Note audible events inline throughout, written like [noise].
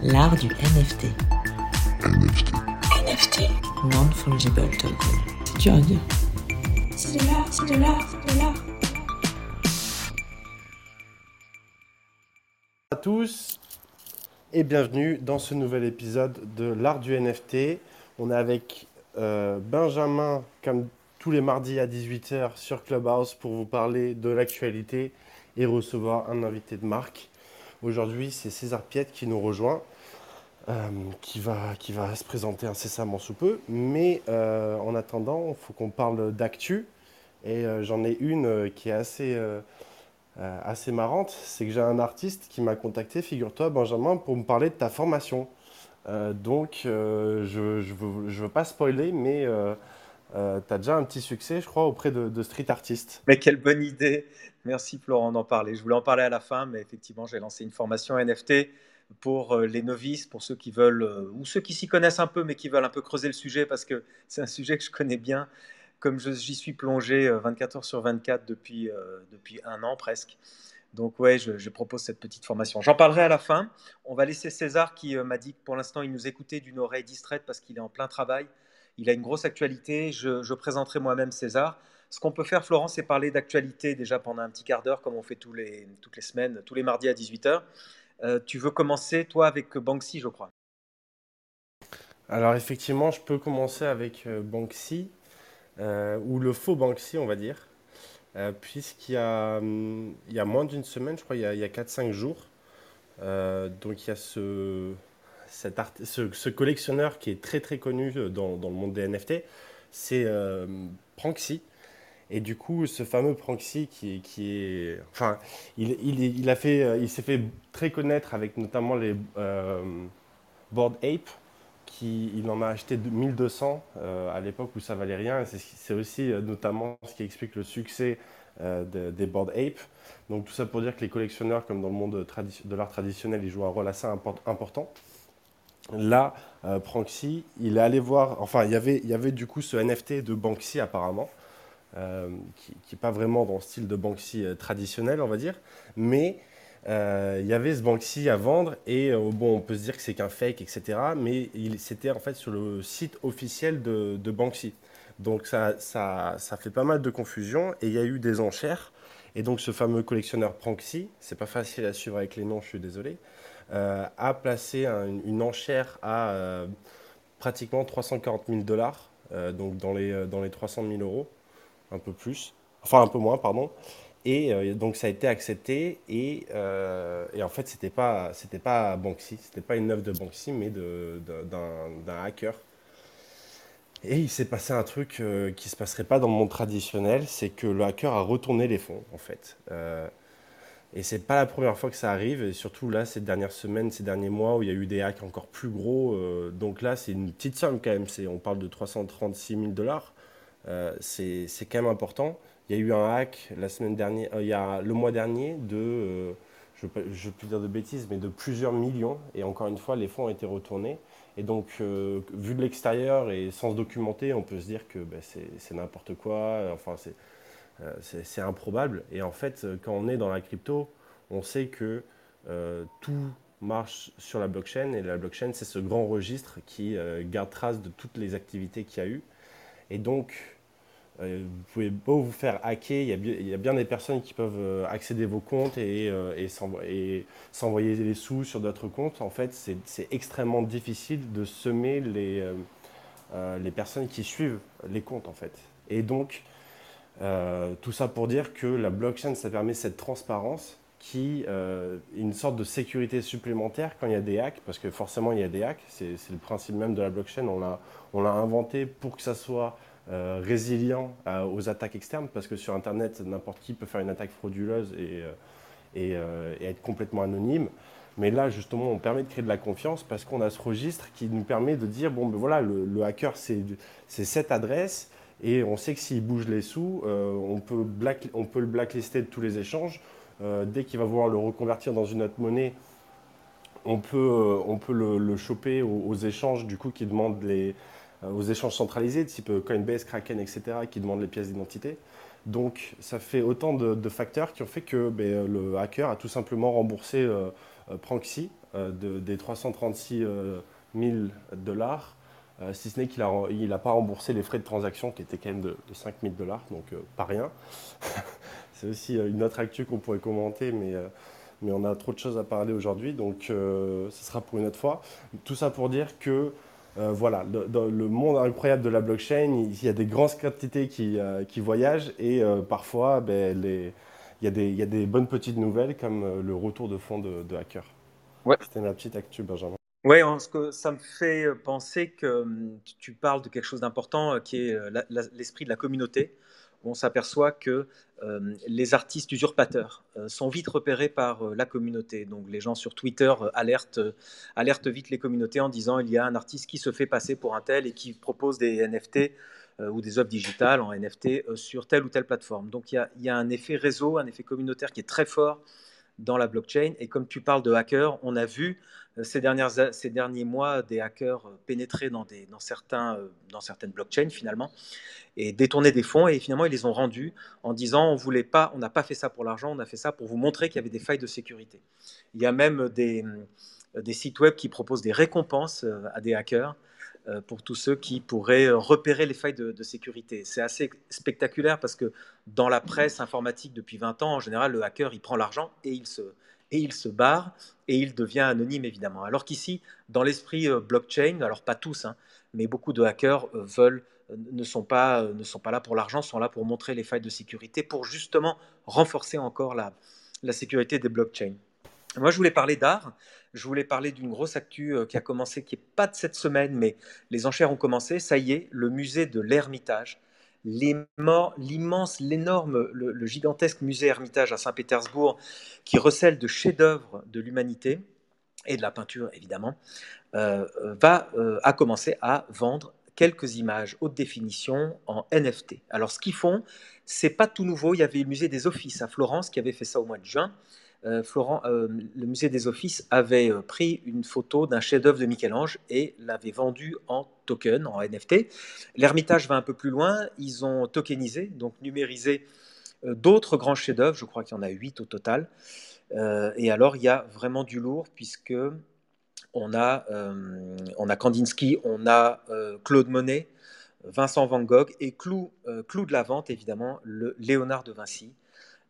L'art du NFT. NFT. Non-fungible token. C'est dur à dire. C'est de l'art, c'est de l'art, c'est de l'art. à tous et bienvenue dans ce nouvel épisode de l'art du NFT. On est avec euh, Benjamin, comme tous les mardis à 18h sur Clubhouse pour vous parler de l'actualité et recevoir un invité de marque. Aujourd'hui, c'est César Piette qui nous rejoint, euh, qui, va, qui va se présenter incessamment sous peu. Mais euh, en attendant, il faut qu'on parle d'actu. Et euh, j'en ai une qui est assez, assez marrante. C'est que j'ai un artiste qui m'a contacté, figure-toi, Benjamin, pour me parler de ta formation. Donc, je ne veux pas spoiler, mais tu as déjà un petit succès, je crois, auprès de, de street artistes. Mais quelle bonne idée. Merci Florent d'en parler. Je voulais en parler à la fin, mais effectivement, j'ai lancé une formation NFT pour euh, les novices, pour ceux qui veulent, euh, ou ceux qui s'y connaissent un peu, mais qui veulent un peu creuser le sujet, parce que [laughs] c'est un sujet que je connais bien, comme j'y suis plongé euh, 24 heures sur 24 depuis, euh, depuis un an presque. Donc ouais, je, propose cette petite formation. J'en parlerai à la fin. On va laisser César qui euh, m'a dit que pour l'instant, il nous écoutait d'une oreille distraite parce qu'il est en plein travail. Il a une grosse actualité. Je présenterai moi-même César. Ce qu'on peut faire, Florent, c'est parler d'actualité déjà pendant un petit quart d'heure, comme on fait toutes les semaines, tous les mardis à 18h. tu veux commencer, toi, avec Banksy, je crois. Alors, effectivement, je peux commencer avec euh, Banksy, euh, ou le faux Banksy, on va dire, euh, puisqu'il y a, hum, y a moins d'une semaine, je crois, il y a, il y a 4-5 jours, euh, donc il y a ce, collectionneur qui est très très connu dans, dans le monde des NFT, c'est euh, Pranksy. Et du coup, ce fameux Pranksy qui, est, enfin, il, a fait, euh, il s'est fait très connaître avec notamment les euh, Bored Ape, qui, il en a acheté de- 1200 euh, à l'époque où ça valait rien. C'est aussi euh, notamment ce qui explique le succès de- des Bored Ape. Donc tout ça pour dire que les collectionneurs, comme dans le monde de l'art traditionnel, ils jouent un rôle assez import- important. Là, euh, Pranksy, il est allé voir, enfin, il y avait, il y avait du coup ce NFT de Banksy apparemment, euh, qui n'est pas vraiment dans le style de Banksy euh, traditionnel, on va dire, mais euh, il y avait ce Banksy à vendre et bon, on peut se dire que c'est qu'un fake, etc. Mais c'était en fait sur le site officiel de, de Banksy. Donc ça, ça, ça fait pas mal de confusion et il y a eu des enchères. Et donc ce fameux collectionneur Pranksy, c'est pas facile à suivre avec les noms, je suis désolé, a placé un- une enchère à pratiquement 340 000 dollars, donc dans les, dans les 300 000 euros, un peu plus, enfin un peu moins, pardon. Et euh, donc ça a été accepté et, euh, et en fait c'était pas c'était pas Banksy, c'était pas une œuvre de Banksy mais d'un hacker. Et il s'est passé un truc euh, qui se passerait pas dans le monde traditionnel, c'est que le hacker a retourné les fonds en fait. Euh, et c'est pas la première fois que ça arrive, et surtout là ces dernières semaines, ces derniers mois où il y a eu des hacks encore plus gros. donc là c'est une petite somme quand même, on parle de 336 000 dollars. Euh, c'est quand même important. Il y a eu un hack la semaine dernière, euh, il y a le mois dernier de, euh, je ne veux plus dire de bêtises, mais de plusieurs millions. Et encore une fois, les fonds ont été retournés. Et donc, vu de l'extérieur et sans se documenter, on peut se dire que ben, c'est n'importe quoi. Enfin, c'est improbable. Et en fait, quand on est dans la crypto, on sait que tout marche sur la blockchain. Et la blockchain, c'est ce grand registre qui garde trace de toutes les activités qu'il y a eu. Et donc, euh, vous pouvez beau vous faire hacker, il y a, bien des personnes qui peuvent euh, accéder à vos comptes et, euh, et s'envo- et s'envoyer les sous sur d'autres comptes. En fait, c'est extrêmement difficile de semer les, euh, les personnes qui suivent les comptes, en fait. Et donc, tout ça pour dire que la blockchain, ça permet cette transparence qui est une sorte de sécurité supplémentaire quand il y a des hacks, parce que forcément il y a des hacks, c'est le principe même de la blockchain, on l'a inventé pour que ça soit euh, résilient aux attaques externes, parce que sur Internet, n'importe qui peut faire une attaque frauduleuse et, euh, euh, et être complètement anonyme. Mais là, justement, on permet de créer de la confiance parce qu'on a ce registre qui nous permet de dire, bon, ben voilà, le, hacker, c'est cette adresse, et on sait que s'il bouge les sous, on, peut on peut le blacklister de tous les échanges. Dès qu'il va vouloir le reconvertir dans une autre monnaie, on peut, on peut le, choper aux, échanges du coup qui demandent les, aux échanges centralisés, type euh, Coinbase, Kraken, etc., qui demandent les pièces d'identité. Donc ça fait autant de, facteurs qui ont fait que ben, le hacker a tout simplement remboursé euh, euh, des 336 000 dollars, si ce n'est qu'il n'a pas remboursé les frais de transaction qui étaient quand même de, 5 000 dollars, donc pas rien. [laughs] C'est aussi une autre actu qu'on pourrait commenter, mais mais on a trop de choses à parler aujourd'hui, donc ce sera pour une autre fois. Tout ça pour dire que euh, voilà, dans le monde incroyable de la blockchain, il y a des grandes quantités qui, euh, voyagent et euh, parfois, ben, il, y a des, bonnes petites nouvelles comme le retour de fonds de, hackers. Ouais. C'était ma petite actu, Benjamin. Oui, ça me fait penser que hum, tu parles de quelque chose d'important qui est l'esprit de la communauté on s'aperçoit que euh, les artistes usurpateurs euh, sont vite repérés par euh, la communauté. Donc les gens sur Twitter alertent, vite les communautés en disant il y a un artiste qui se fait passer pour un tel et qui propose des NFT ou des œuvres digitales en NFT sur telle ou telle plateforme. Donc il y, a, un effet réseau, un effet communautaire qui est très fort dans la blockchain. Et comme tu parles de hackers, on a vu ces, dernières, ces derniers mois des hackers pénétrer dans, des, dans, certains, dans certaines blockchains finalement et détourner des fonds. Et finalement, ils les ont rendus en disant on voulait pas, on n'a pas fait ça pour l'argent, on a fait ça pour vous montrer qu'il y avait des failles de sécurité. Il y a même des, des sites web qui proposent des récompenses à des hackers euh, pour tous ceux qui pourraient euh, repérer les failles de, sécurité. C'est assez spectaculaire parce que dans la presse informatique depuis 20 ans, en général, le hacker, il prend l'argent et il se, et il se barre et il devient anonyme évidemment. Alors qu'ici, dans l'esprit euh, blockchain, alors pas tous, hein, mais beaucoup de hackers veulent ne sont pas, ne sont pas là pour l'argent, sont là pour montrer les failles de sécurité, pour justement renforcer encore la, la sécurité des blockchains. Moi, je voulais parler d'art. Je voulais parler d'une grosse actu euh, qui a commencé, qui n'est pas de cette semaine, mais les enchères ont commencé. Ça y est, le musée de l'Ermitage, l'immense, l'énorme, le, gigantesque musée Hermitage à Saint-Pétersbourg, qui recèle de chefs-d'œuvre de l'humanité et de la peinture évidemment, euh, va euh, a commencé à vendre quelques images haute définition en NFT. Alors ce qu'ils font, c'est pas tout nouveau. Il y avait le musée des Offices à Florence qui avait fait ça au mois de juin. Euh, Florent, euh, le musée des Offices avait euh, pris une photo d'un chef-d'œuvre de Michel-Ange et l'avait vendu en token, en NFT. L'Ermitage va un peu plus loin. Ils ont tokenisé, donc numérisé d'autres grands chefs-d'œuvre. Je crois qu'il y en a huit au total. et alors, il y a vraiment du lourd puisque on a, on a Kandinsky, on a Claude Monet, Vincent Van Gogh et clou, clou de la vente, évidemment, le Léonard de Vinci.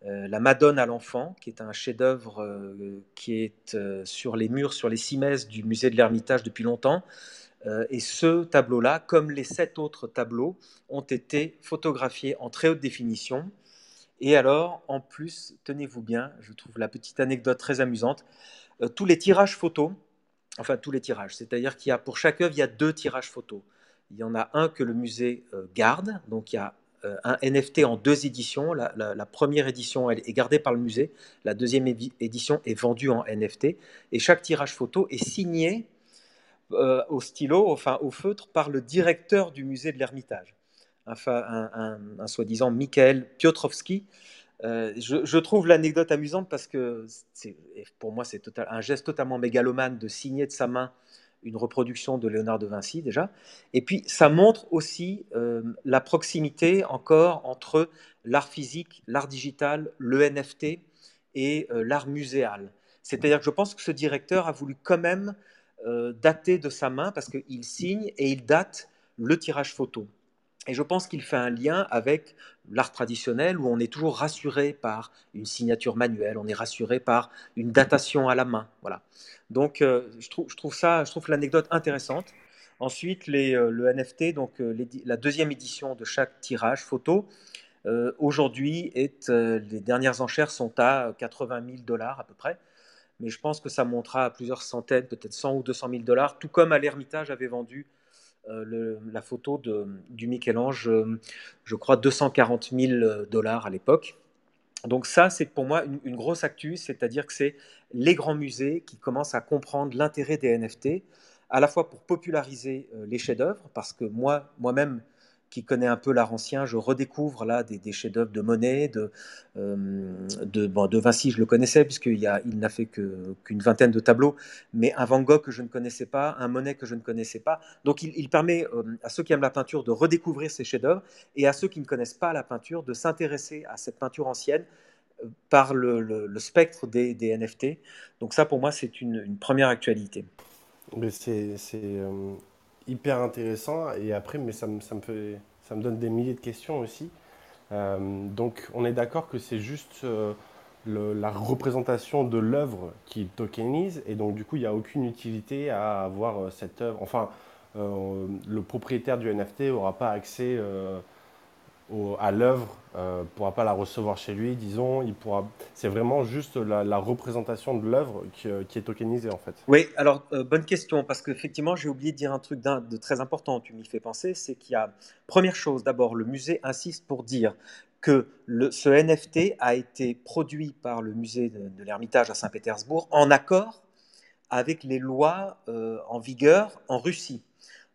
Euh, la Madone à l'enfant, qui est un chef-d'œuvre euh, qui est euh, sur les murs, sur les cimaises du musée de l'Ermitage depuis longtemps. et ce tableau-là, comme les sept autres tableaux, ont été photographiés en très haute définition. Et alors, en plus, tenez-vous bien, je trouve la petite anecdote très amusante, tous les tirages photos, enfin tous les tirages, c'est-à-dire qu'il y a pour chaque œuvre, il y a deux tirages photos. Il y en a un que le musée garde, donc il y a un NFT en deux éditions. La, première édition est gardée par le musée, la deuxième édition est vendue en NFT, et chaque tirage photo est signé euh, au stylo, enfin au feutre, par le directeur du musée de l'Ermitage, un, un, soi-disant Mikhail Piotrowski. Euh, je, trouve l'anecdote amusante parce que pour moi c'est un geste totalement mégalomane de signer de sa main une reproduction de Léonard de Vinci déjà. Et puis ça montre aussi euh, la proximité encore entre l'art physique, l'art digital, le NFT et euh, l'art muséal. C'est-à-dire que je pense que ce directeur a voulu quand même euh, dater de sa main parce qu'il signe et il date le tirage photo. Et je pense qu'il fait un lien avec l'art traditionnel où on est toujours rassuré par une signature manuelle, on est rassuré par une datation à la main. Voilà. Donc euh, je, trouve, ça, je trouve l'anecdote intéressante. Ensuite, euh, le NFT, donc euh, la deuxième édition de chaque tirage photo, aujourd'hui, est, les dernières enchères sont à 80 000 dollars à peu près. Mais je pense que ça montera à plusieurs centaines, peut-être 100 ou 200 000 dollars, tout comme à l'Ermitage avait vendu la photo de, du Michel-Ange, je crois 240 000 dollars à l'époque. Donc ça, c'est pour moi une, grosse actu, c'est-à-dire que c'est les grands musées qui commencent à comprendre l'intérêt des NFT, à la fois pour populariser euh, les chefs-d'œuvre, parce que moi, moi-même, qui connaît un peu l'art ancien, je redécouvre là des, chefs-d'œuvre de Monet, de, euh, de, de, Vinci, je le connaissais puisqu'il il n'a fait qu'une vingtaine de tableaux, mais un Van Gogh que je ne connaissais pas, un Monet que je ne connaissais pas. Donc il, permet euh, à ceux qui aiment la peinture de redécouvrir ces chefs-d'œuvre et à ceux qui ne connaissent pas la peinture de s'intéresser à cette peinture ancienne par le, spectre des, NFT. Donc ça, pour moi, c'est une, une, première actualité. C'est euh, hyper intéressant. Et après, mais ça, me, ça, me fait, ça me donne des milliers de questions aussi. Euh, donc, on est d'accord que c'est juste euh, la représentation de l'œuvre qui tokenise. Et donc, du coup, il n'y a aucune utilité à avoir cette œuvre. Enfin, le propriétaire du NFT n'aura pas accès à l'œuvre, euh, pourra pas la recevoir chez lui, disons. Il pourra. C'est vraiment juste la, représentation de l'œuvre qui, euh, qui, est tokenisée en fait. Oui, alors euh, bonne question parce qu'effectivement j'ai oublié de dire un truc de très important. Tu m'y fais penser, c'est qu'il y a première chose d'abord le musée insiste pour dire que ce NFT a été produit par le musée de, de l'Ermitage à Saint-Pétersbourg en accord avec les lois en vigueur en Russie.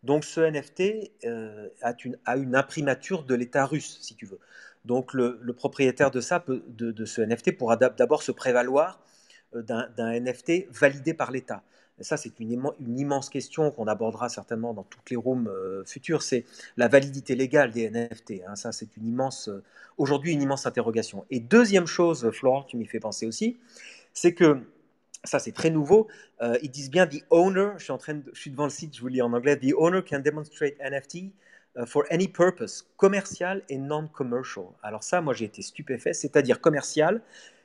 Donc ce NFT euh, a, une, imprimature de l'État russe, si tu veux. Donc le, propriétaire de, ça de, ce NFT pourra d'abord se prévaloir euh, d'un NFT validé par l'État. Ça, c'est une, une, immense question qu'on abordera certainement dans toutes les rooms euh, futures. C'est la validité légale des NFT. Hein. Ça, c'est une immense, euh, aujourd'hui, une immense interrogation. Et deuxième chose, Florent, tu m'y fais penser aussi, c'est que ça c'est très nouveau. Euh, ils disent bien the owner. Je suis devant le site, je vous lis en anglais. The owner can demonstrate NFT uh, for any purpose, commercial et non-commercial. Alors ça, moi j'ai été stupéfait. C'est-à-dire commercial,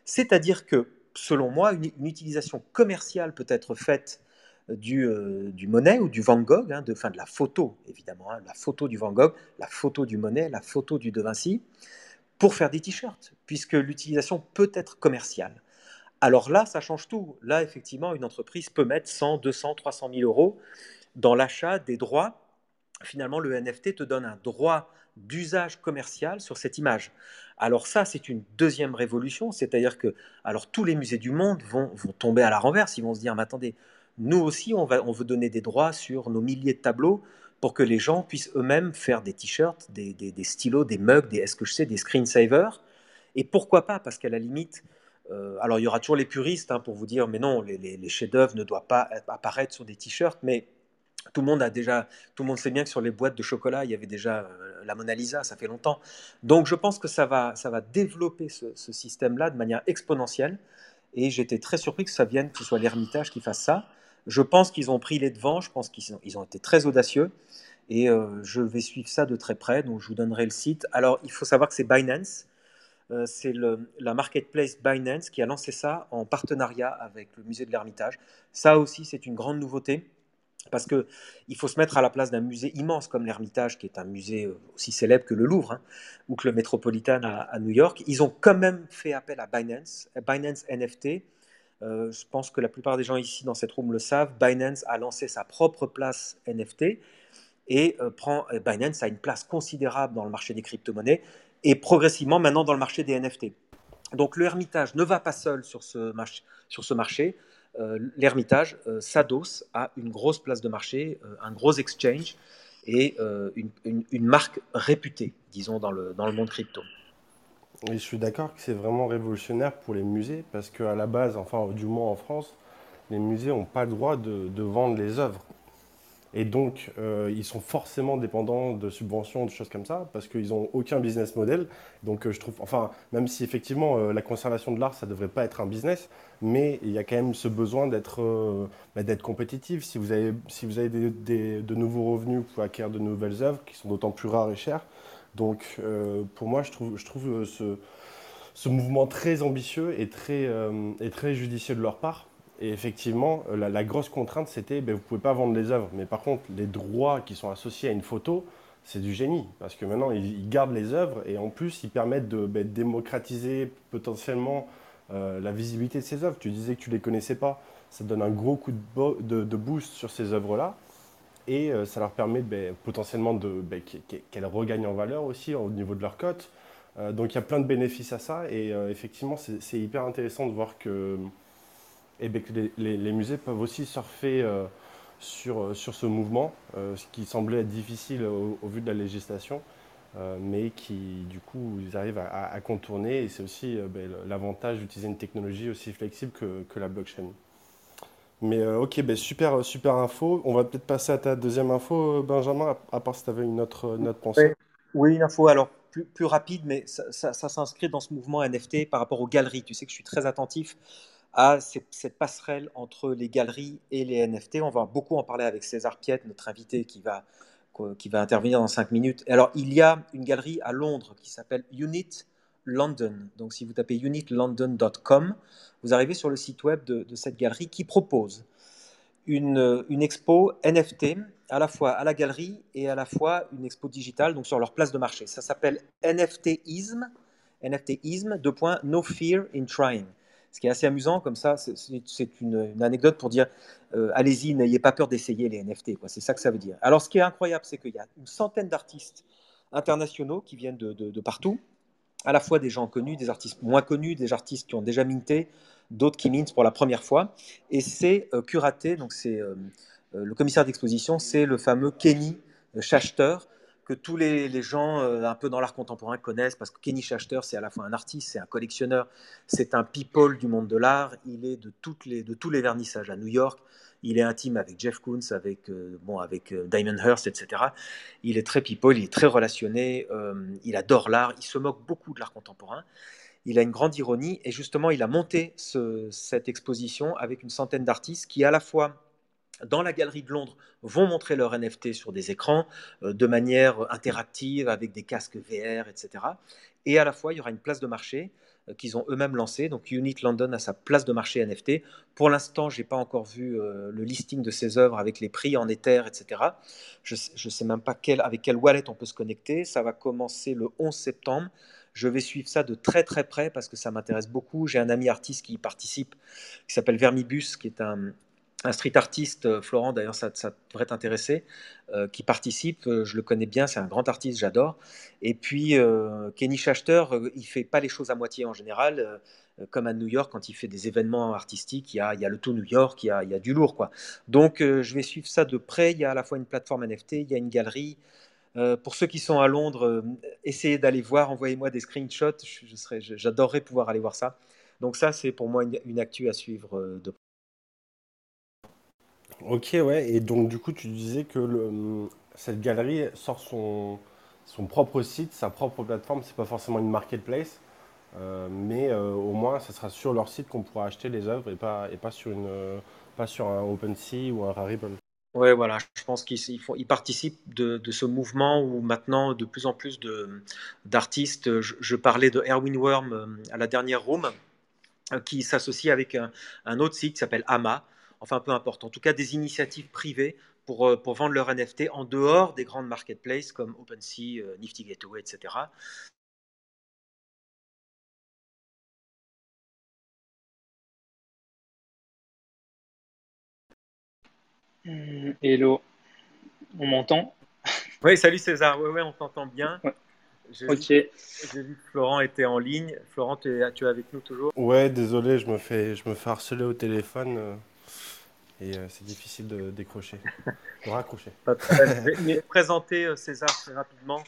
c'est-à-dire que selon moi, une, utilisation commerciale peut être faite euh, du, euh, Monet ou du Van Gogh, hein, de la photo évidemment, hein, la photo du Van Gogh, la photo du Monet, la photo du De Vinci, pour faire des t-shirts, puisque l'utilisation peut être commerciale. Alors là, ça change tout. Là, effectivement, une entreprise peut mettre 100, 200, 300 000 euros dans l'achat des droits. Finalement, le NFT te donne un droit d'usage commercial sur cette image. Alors ça, c'est une deuxième révolution, c'est-à-dire que alors tous les musées du monde vont, vont, tomber à la renverse, ils vont se dire, mais attendez, nous aussi, on, va, on veut donner des droits sur nos milliers de tableaux pour que les gens puissent eux-mêmes faire des t-shirts, des, des, stylos, des mugs, des, est-ce que je sais, des screensavers. Et pourquoi pas? Parce qu'à la limite, euh, alors il y aura toujours les puristes hein, pour vous dire mais non, les, chefs-d'œuvre ne doivent pas apparaître sur des t-shirts, mais tout le monde a déjà, tout le monde sait bien que sur les boîtes de chocolat il y avait déjà euh, la Mona Lisa, ça fait longtemps. Donc je pense que ça va, ça va développer ce, système-là de manière exponentielle. Et j'étais très surpris que ça vienne, que ce soit l'Ermitage qui fasse ça. Je pense qu'ils ont pris les devants, je pense qu'ils ont, ils ont été très audacieux. Et euh, je vais suivre ça de très près, donc je vous donnerai le site. Alors, il faut savoir que c'est Binance, c'est la marketplace Binance qui a lancé ça en partenariat avec le musée de l'Ermitage. Ça aussi, c'est une grande nouveauté parce qu'il faut se mettre à la place d'un musée immense comme l'Ermitage, qui est un musée euh, aussi célèbre que le Louvre hein, ou que le Metropolitan à, New York. Ils ont quand même fait appel à Binance, Binance NFT. Euh, je pense que la plupart des gens ici dans cette room le savent. Binance a lancé sa propre place NFT et euh, prend, Binance a une place considérable dans le marché des crypto-monnaies et progressivement maintenant dans le marché des NFT. Donc le Hermitage ne va pas seul sur ce, marché. Euh, L'Hermitage euh, s'adosse à une grosse place de marché, euh, un gros exchange et une, marque réputée, disons, dans le, dans le monde crypto. Et je suis d'accord que c'est vraiment révolutionnaire pour les musées parce qu'à la base, enfin du moins en France, les musées n'ont pas le droit de vendre les œuvres. Et donc, euh, ils sont forcément dépendants de subventions, de choses comme ça, parce qu'ils n'ont aucun business model. Donc, euh, je trouve, enfin, même si effectivement euh, la conservation de l'art, ça ne devrait pas être un business, mais il y a quand même ce besoin d'être bah, compétitif. Si vous avez, si vous avez des, de nouveaux revenus, vous pouvez acquérir de nouvelles œuvres qui sont d'autant plus rares et chères. Donc, pour moi, je trouve, je trouve ce, ce mouvement très ambitieux et très, et très judicieux de leur part. Et effectivement, euh, la, grosse contrainte, c'était ben, vous ne pouvez pas vendre les œuvres. Mais par contre, les droits qui sont associés à une photo, c'est du génie. Parce que maintenant, ils, gardent les œuvres et en plus, ils permettent de ben, démocratiser potentiellement euh, la visibilité de ces œuvres. Tu disais que tu ne les connaissais pas. Ça donne un gros coup de, boost sur ces œuvres-là. Et euh, ça leur permet ben, potentiellement ben, qu'elles regagnent en valeur aussi au niveau de leur cote. Donc il y a plein de bénéfices à ça. Et effectivement, c'est hyper intéressant de voir que et bien que les, musées peuvent aussi surfer euh, sur, sur ce mouvement, euh, ce qui semblait être difficile au, vu de la législation, euh, mais qui du coup ils arrivent à, contourner et c'est aussi ben, l'avantage d'utiliser une technologie aussi flexible que, que la blockchain. Mais ok, ben, super, super info. On va peut-être passer à ta deuxième info, Benjamin, à, part si tu avais une autre, une autre pensée. Oui, une info. Alors, plus, rapide, mais ça s'inscrit dans ce mouvement NFT par rapport aux galeries. Tu sais que je suis très attentif à cette passerelle entre les galeries et les NFT. On va beaucoup en parler avec César Piette, notre invité qui va, qui va intervenir dans 5 minutes. Alors, il y a une galerie à Londres qui s'appelle Unit London. Donc, si vous tapez unitlondon.com, vous arrivez sur le site web de, cette galerie qui propose une, une, expo NFT à la fois à la galerie et à la fois une expo digitale, donc sur leur place de marché. Ça s'appelle NFTism, NFTism, deux points, No Fear in Trying. Ce qui est assez amusant, comme ça, c'est une, anecdote pour dire euh, allez-y, n'ayez pas peur d'essayer les NFT. C'est ça que ça veut dire. Alors, ce qui est incroyable, c'est qu'il y a une centaine d'artistes internationaux qui viennent de, partout, à la fois des gens connus, des artistes moins connus, des artistes qui ont déjà minté, d'autres qui mintent pour la première fois. Et c'est euh, curaté, donc c'est euh, le commissaire d'exposition, c'est le fameux Kenny Schachter, que tous les, gens euh, un peu dans l'art contemporain connaissent, parce que Kenny Schachter, c'est à la fois un artiste, c'est un collectionneur, c'est un people du monde de l'art, il est de, toutes les, tous les vernissages à New York, il est intime avec Jeff Koons, avec, euh, bon, avec euh, Diamond Hearst, etc. Il est très people, il est très relationné, il adore l'art, il se moque beaucoup de l'art contemporain. Il a une grande ironie et justement, il a monté ce, cette exposition avec une centaine d'artistes qui, à la fois, dans la galerie de Londres, vont montrer leur NFT sur des écrans euh, de manière interactive avec des casques VR, etc. Et à la fois, il y aura une place de marché euh, qu'ils ont eux-mêmes lancée. Donc Unit London a sa place de marché NFT. Pour l'instant, je n'ai pas encore vu euh, le listing de ces œuvres avec les prix en Ether, etc. Je ne sais même pas quel, avec quelle wallet on peut se connecter. Ça va commencer le 11 septembre. Je vais suivre ça de très très près parce que ça m'intéresse beaucoup. J'ai un ami artiste qui y participe, qui s'appelle Vermibus, qui est un, un street artiste, euh, Florent, d'ailleurs ça, ça, devrait t'intéresser, euh, qui participe, euh, je le connais bien, c'est un grand artiste, j'adore. Et puis Kenny Schachter, il fait pas les choses à moitié en général, comme à New York, quand il fait des événements artistiques, il y a, le tout New York, il y a, du lourd. quoi. Donc je vais suivre ça de près, il y a à la fois une plateforme NFT, il y a une galerie. pour ceux qui sont à Londres, essayez d'aller voir, envoyez-moi des screenshots, j'adorerais pouvoir aller voir ça. Donc ça, c'est pour moi une, une actu à suivre de près. Ok, ouais. Et donc, du coup, tu disais que le, cette galerie sort son, son propre site, sa propre plateforme. C'est pas forcément une marketplace, euh, mais euh, au moins, ce sera sur leur site qu'on pourra acheter les œuvres et pas, et pas, sur, une, euh, pas sur un OpenSea ou un Rarible. Ouais, voilà, je pense qu'ils ils participent de, de, ce mouvement où maintenant de plus en plus d'artistes, je, parlais de Erwin Worm à la dernière room, qui s'associe avec un, un, autre site qui s'appelle AMA, enfin peu importe, en tout cas des initiatives privées pour, euh, pour vendre leurs NFT en dehors des grandes marketplaces comme OpenSea, euh, Nifty Gateway, etc. Mmh, hello, on m'entend? [laughs] Oui, salut César, oui, ouais, on t'entend bien. Ouais. J'ai ok. Vu, vu, que Florent était en ligne. Florent, tu es, tu es, avec nous toujours? Ouais, désolé, je me fais, je me fais harceler au téléphone et euh, c'est difficile de décrocher, de raccrocher. je vais [laughs] présenter euh, César très rapidement.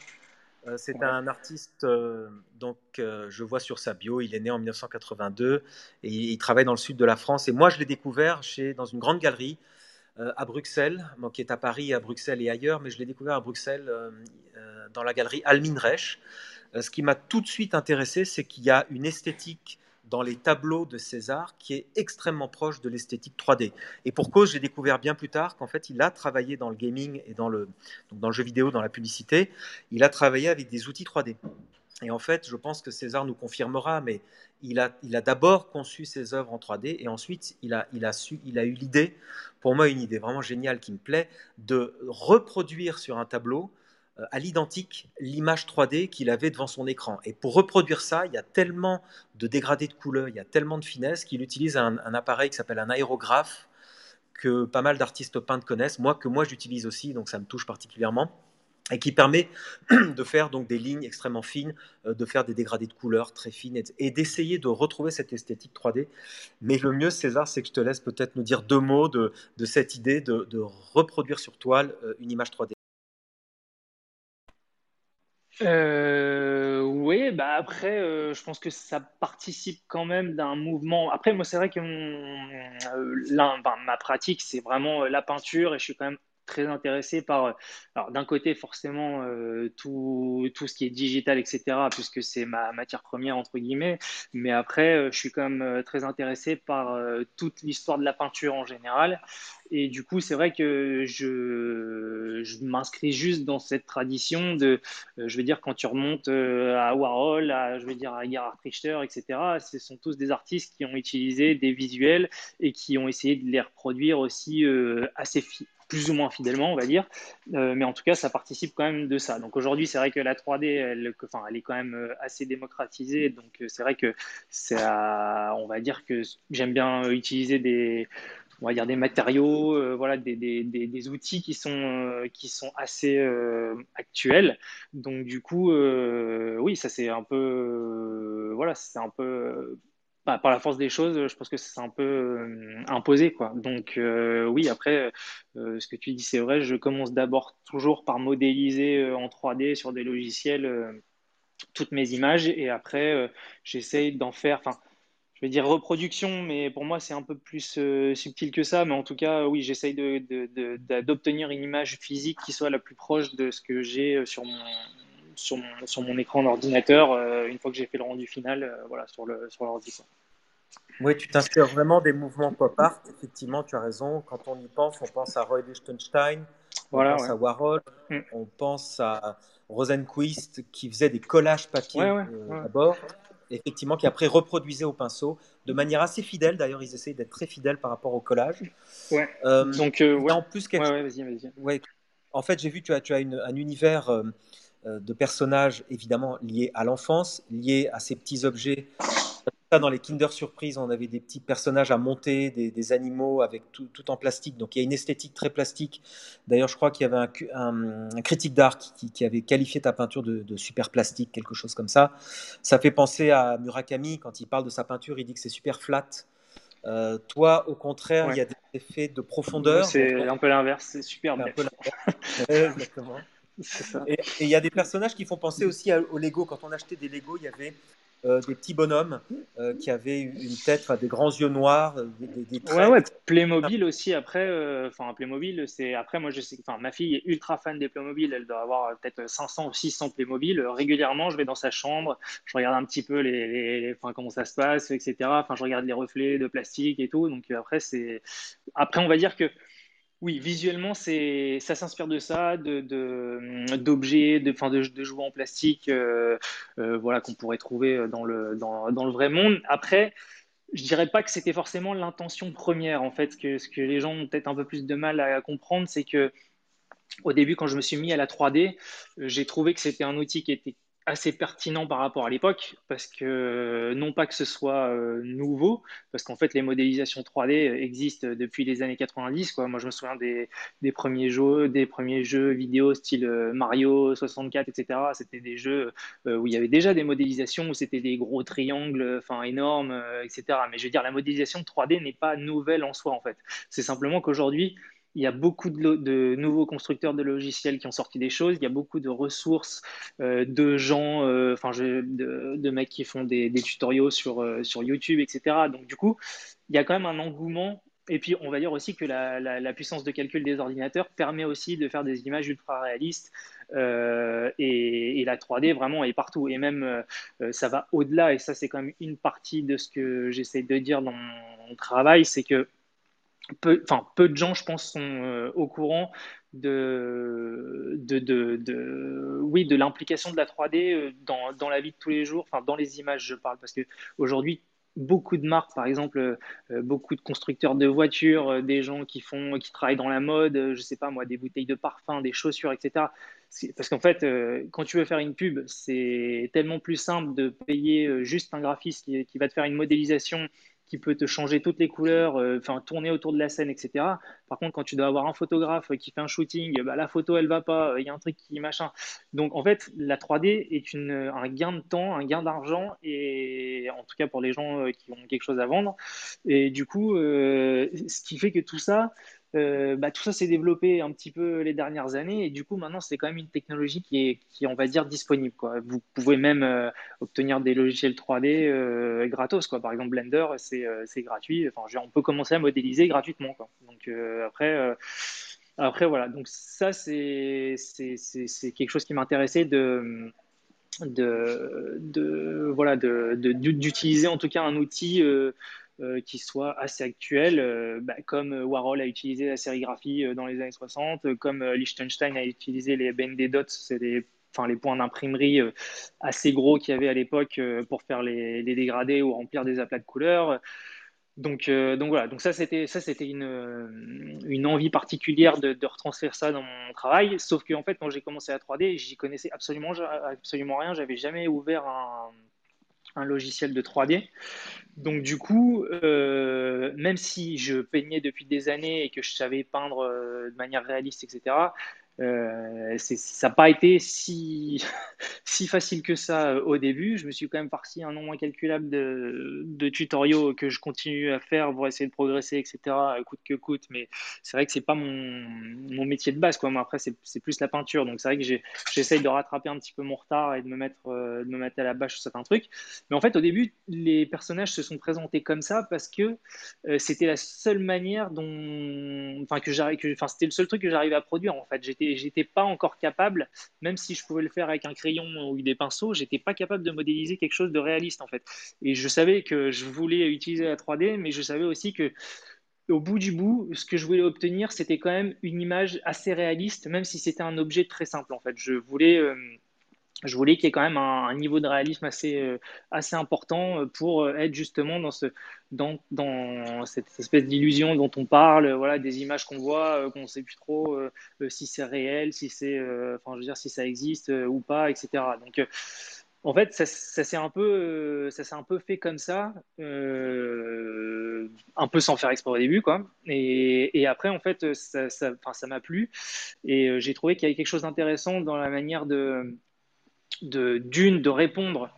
Euh, c'est ouais. un artiste, euh, donc euh, je vois sur sa bio, il est né en 1982 et il, il travaille dans le sud de la France. Et moi, je l'ai découvert chez, dans une grande galerie à Bruxelles, qui est à Paris, à Bruxelles et ailleurs, mais je l'ai découvert à Bruxelles dans la galerie Almin Reich. ce qui m'a tout de suite intéressé, c'est qu'il y a une esthétique dans les tableaux de César qui est extrêmement proche de l'esthétique 3D. Et pour cause, j'ai découvert bien plus tard qu'en fait, il a travaillé dans le gaming et dans le, donc dans le jeu vidéo, dans la publicité, il a travaillé avec des outils 3D. Et en fait, je pense que César nous confirmera, mais il a, il a d'abord conçu ses œuvres en 3D et ensuite il a, il a, su, il a eu l'idée, pour moi une idée vraiment géniale qui me plaît, de reproduire sur un tableau à l'identique l'image 3D qu'il avait devant son écran. Et pour reproduire ça, il y a tellement de dégradés de couleurs, il y a tellement de finesse qu'il utilise un, appareil qui s'appelle un aérographe que pas mal d'artistes peintres connaissent, moi que moi j'utilise aussi, donc ça me touche particulièrement et qui permet [clears throat] de faire donc des lignes extrêmement fines, euh, de faire des dégradés de couleurs très fines et, d'essayer de retrouver cette esthétique 3D. Mais le mieux, César, c'est que je te laisse peut-être nous dire deux mots de, de cette idée de, de, reproduire sur toile euh, une image 3D. Euh, oui, bah après, euh, je pense que ça participe quand même d'un mouvement. Après, moi, c'est vrai que mon, euh, ma pratique, c'est vraiment la peinture et je suis quand même très intéressé par, alors d'un côté forcément euh, tout, tout, ce qui est digital, etc., puisque c'est ma matière première, entre guillemets, mais après, euh, je suis quand même euh, très intéressé par toute l'histoire de la peinture en général. Et du coup, c'est vrai que je, je m'inscris juste dans cette tradition de, je veux dire, quand tu remontes à Warhol, à, je veux dire, à Gerhard Richter, etc., ce sont tous des artistes qui ont utilisé des visuels et qui ont essayé de les reproduire aussi assez, plus ou moins fidèlement, on va dire. Euh, mais en tout cas, ça participe quand même de ça. Donc aujourd'hui, c'est vrai que la 3D, elle, enfin, elle est quand même euh, assez démocratisée. Donc euh, c'est vrai que c'est, on va dire que j'aime bien utiliser des, on va dire des matériaux, voilà, des, des, des, outils qui sont, qui sont assez actuels. Donc du coup, oui, ça c'est un peu, voilà, c'est un peu bah, par la force des choses, je pense que c'est un peu euh, imposé, quoi. Donc euh, oui, après, euh, ce que tu dis, c'est vrai. Je commence d'abord toujours par modéliser en 3D sur des logiciels toutes mes images, et après, j'essaye d'en faire. Enfin, je vais dire reproduction, mais pour moi, c'est un peu plus subtil que ça. Mais en tout cas, oui, j'essaye d'obtenir une image physique qui soit la plus proche de ce que j'ai sur mon sur mon, sur mon écran d'ordinateur euh, une fois que j'ai fait le rendu final euh, voilà, sur l'ordi. Sur oui, tu t'inspires vraiment des mouvements pop art. Effectivement, tu as raison. Quand on y pense, on pense à Roy Lichtenstein, on pense à Warhol, mm. on pense à Rosenquist qui faisait des collages papier euh, d'abord, effectivement, qui après reproduisait au pinceau de manière assez fidèle. D'ailleurs, ils essayaient d'être très fidèles par rapport au collage. Ouais. Donc, en plus, quelque... ouais, vas-y, vas-y. En fait, j'ai vu, tu as, tu as une, un univers euh, de personnages évidemment liés à l'enfance, liés à ces petits objets. Dans les Kinder Surprise, on avait des petits personnages à monter, des, animaux avec tout, en plastique. Donc il y a une esthétique très plastique. D'ailleurs, je crois qu'il y avait un, critique d'art qui, avait qualifié ta peinture de, super plastique, quelque chose comme ça. Ça fait penser à Murakami quand il parle de sa peinture, il dit que c'est super flat. Euh, toi, au contraire, il y a des effets de profondeur. C'est un peu l'inverse, c'est super. Un [laughs] Et il y a des personnages qui font penser aussi au Lego. Quand on achetait des Lego, il y avait euh, des petits bonhommes euh, qui avaient une tête, des grands yeux noirs, euh, des, des Ouais, ouais, Playmobil aussi. Après, enfin, Playmobil, c'est après, moi, je sais, enfin, ma fille est ultra fan des Playmobil. Elle doit avoir peut-être 500 ou 600 Playmobil. Régulièrement, je vais dans sa chambre, je regarde un petit peu les, les, enfin, comment ça se passe, etc. Enfin, je regarde les reflets de plastique et tout. Donc après, c'est, après, on va dire que oui, visuellement, c'est, ça s'inspire de ça, de, d'objets, de, de, jouets en plastique, euh, euh, voilà, qu'on pourrait trouver dans le, dans, le vrai monde. Après, je dirais pas que c'était forcément l'intention première. En fait, que ce que les gens ont peut-être un peu plus de mal à comprendre, c'est que au début, quand je me suis mis à la 3D, j'ai trouvé que c'était un outil qui était assez pertinent par rapport à l'époque, parce que non pas que ce soit euh, nouveau, parce qu'en fait les modélisations 3D existent depuis les années 90. Quoi. Moi je me souviens des, premiers jeux, des premiers jeux vidéo style euh, Mario 64, etc. C'était des jeux euh, où il y avait déjà des modélisations, où c'était des gros triangles, enfin énormes, etc. Mais je veux dire, la modélisation 3D n'est pas nouvelle en soi en fait. C'est simplement qu'aujourd'hui il y a beaucoup de, nouveaux constructeurs de logiciels qui ont sorti des choses. Il y a beaucoup de ressources euh, de gens, euh, enfin, de, mecs qui font des, tutoriaux sur, euh, sur YouTube, etc. Donc, du coup, il y a quand même un engouement. Et puis, on va dire aussi que la, puissance de calcul des ordinateurs permet aussi de faire des images ultra réalistes. Et, et, la 3D vraiment est partout. Et même, ça va au-delà. Et ça, c'est quand même une partie de ce que j'essaie de dire dans mon travail, c'est que peu, enfin, peu de gens, je pense, sont euh, au courant de, de, de, oui, de l'implication de la 3D euh, dans, dans, la vie de tous les jours, enfin, dans les images, je parle, parce qu'aujourd'hui, beaucoup de marques, par exemple, euh, beaucoup de constructeurs de voitures, des gens qui font, qui travaillent dans la mode, je sais pas moi, des bouteilles de parfum, des chaussures, etc. Parce qu'en fait, quand tu veux faire une pub, c'est tellement plus simple de payer juste un graphiste qui, qui va te faire une modélisation qui peut te changer toutes les couleurs, euh, enfin tourner autour de la scène, etc. Par contre, quand tu dois avoir un photographe qui fait un shooting, bah, la photo elle va pas, il y a un truc qui machin. Donc en fait, la 3D est un gain de temps, un gain d'argent et en tout cas pour les gens euh, qui ont quelque chose à vendre. Et du coup, euh, ce qui fait que tout ça, euh, bah, tout ça s'est développé un petit peu les dernières années et du coup maintenant c'est quand même une technologie qui est, qui on va dire disponible quoi. Vous pouvez même euh, obtenir des logiciels 3D euh, gratos quoi. Par exemple Blender c'est gratuit. Enfin, on peut commencer à modéliser gratuitement quoi. Donc après Après, voilà, donc ça, c'est quelque chose qui m'intéressait de, de, de, voilà, d'utiliser en tout cas un outil qui soit assez actuel, euh, bah, comme Warhol a utilisé la sérigraphie dans les années 60, comme Liechtenstein a utilisé les BND dots, c'est enfin, les points d'imprimerie assez gros qu'il y avait à l'époque pour faire les, les, dégradés ou remplir des aplats de couleurs. Donc, euh, voilà, donc ça c'était ça c'était une, euh, envie particulière de, retranscrire ça dans mon travail. Sauf que en fait quand j'ai commencé à 3D, j'y connaissais absolument absolument rien. J'avais jamais ouvert un, logiciel de 3D. Donc du coup, euh, même si je peignais depuis des années et que je savais peindre de manière réaliste, etc. Euh, ça n'a pas été si, [laughs] si facile que ça euh, au début. Je me suis quand même farci un nombre incalculable de, de, tutoriaux que je continue à faire pour essayer de progresser, etc., coûte que coûte. Mais c'est vrai que c'est pas mon, mon, métier de base. Quoi. Moi, après, c'est plus la peinture. Donc c'est vrai que j'essaye de rattraper un petit peu mon retard et de me mettre, euh, de me mettre à la bâche sur certains trucs. Mais en fait, au début, les personnages se sont présentés comme ça parce que c'était la seule manière dont. Enfin, c'était le seul truc que j'arrivais à produire. En fait, j'étais j'étais pas encore capable, même si je pouvais le faire avec un crayon ou des pinceaux, j'étais pas capable de modéliser quelque chose de réaliste en fait. Et je savais que je voulais utiliser la 3D, mais je savais aussi que au bout du bout, ce que je voulais obtenir, c'était quand même une image assez réaliste, même si c'était un objet très simple en fait. Je voulais euh, je voulais qu'il y ait quand même un, niveau de réalisme assez, euh, assez important euh, pour euh, être justement dans, ce, dans, dans cette espèce d'illusion dont on parle, voilà, des images qu'on voit, qu'on ne sait plus trop si c'est réel, si c'est, enfin, je veux dire, si ça existe ou pas, etc. Donc, en fait, ça, ça s'est un peu, ça s'est un peu fait comme ça, un peu sans faire exprès au début, quoi. Et, et après, en fait, ça, ça, ça m'a plu et j'ai trouvé qu'il y avait quelque chose d'intéressant dans la manière de d'une de répondre,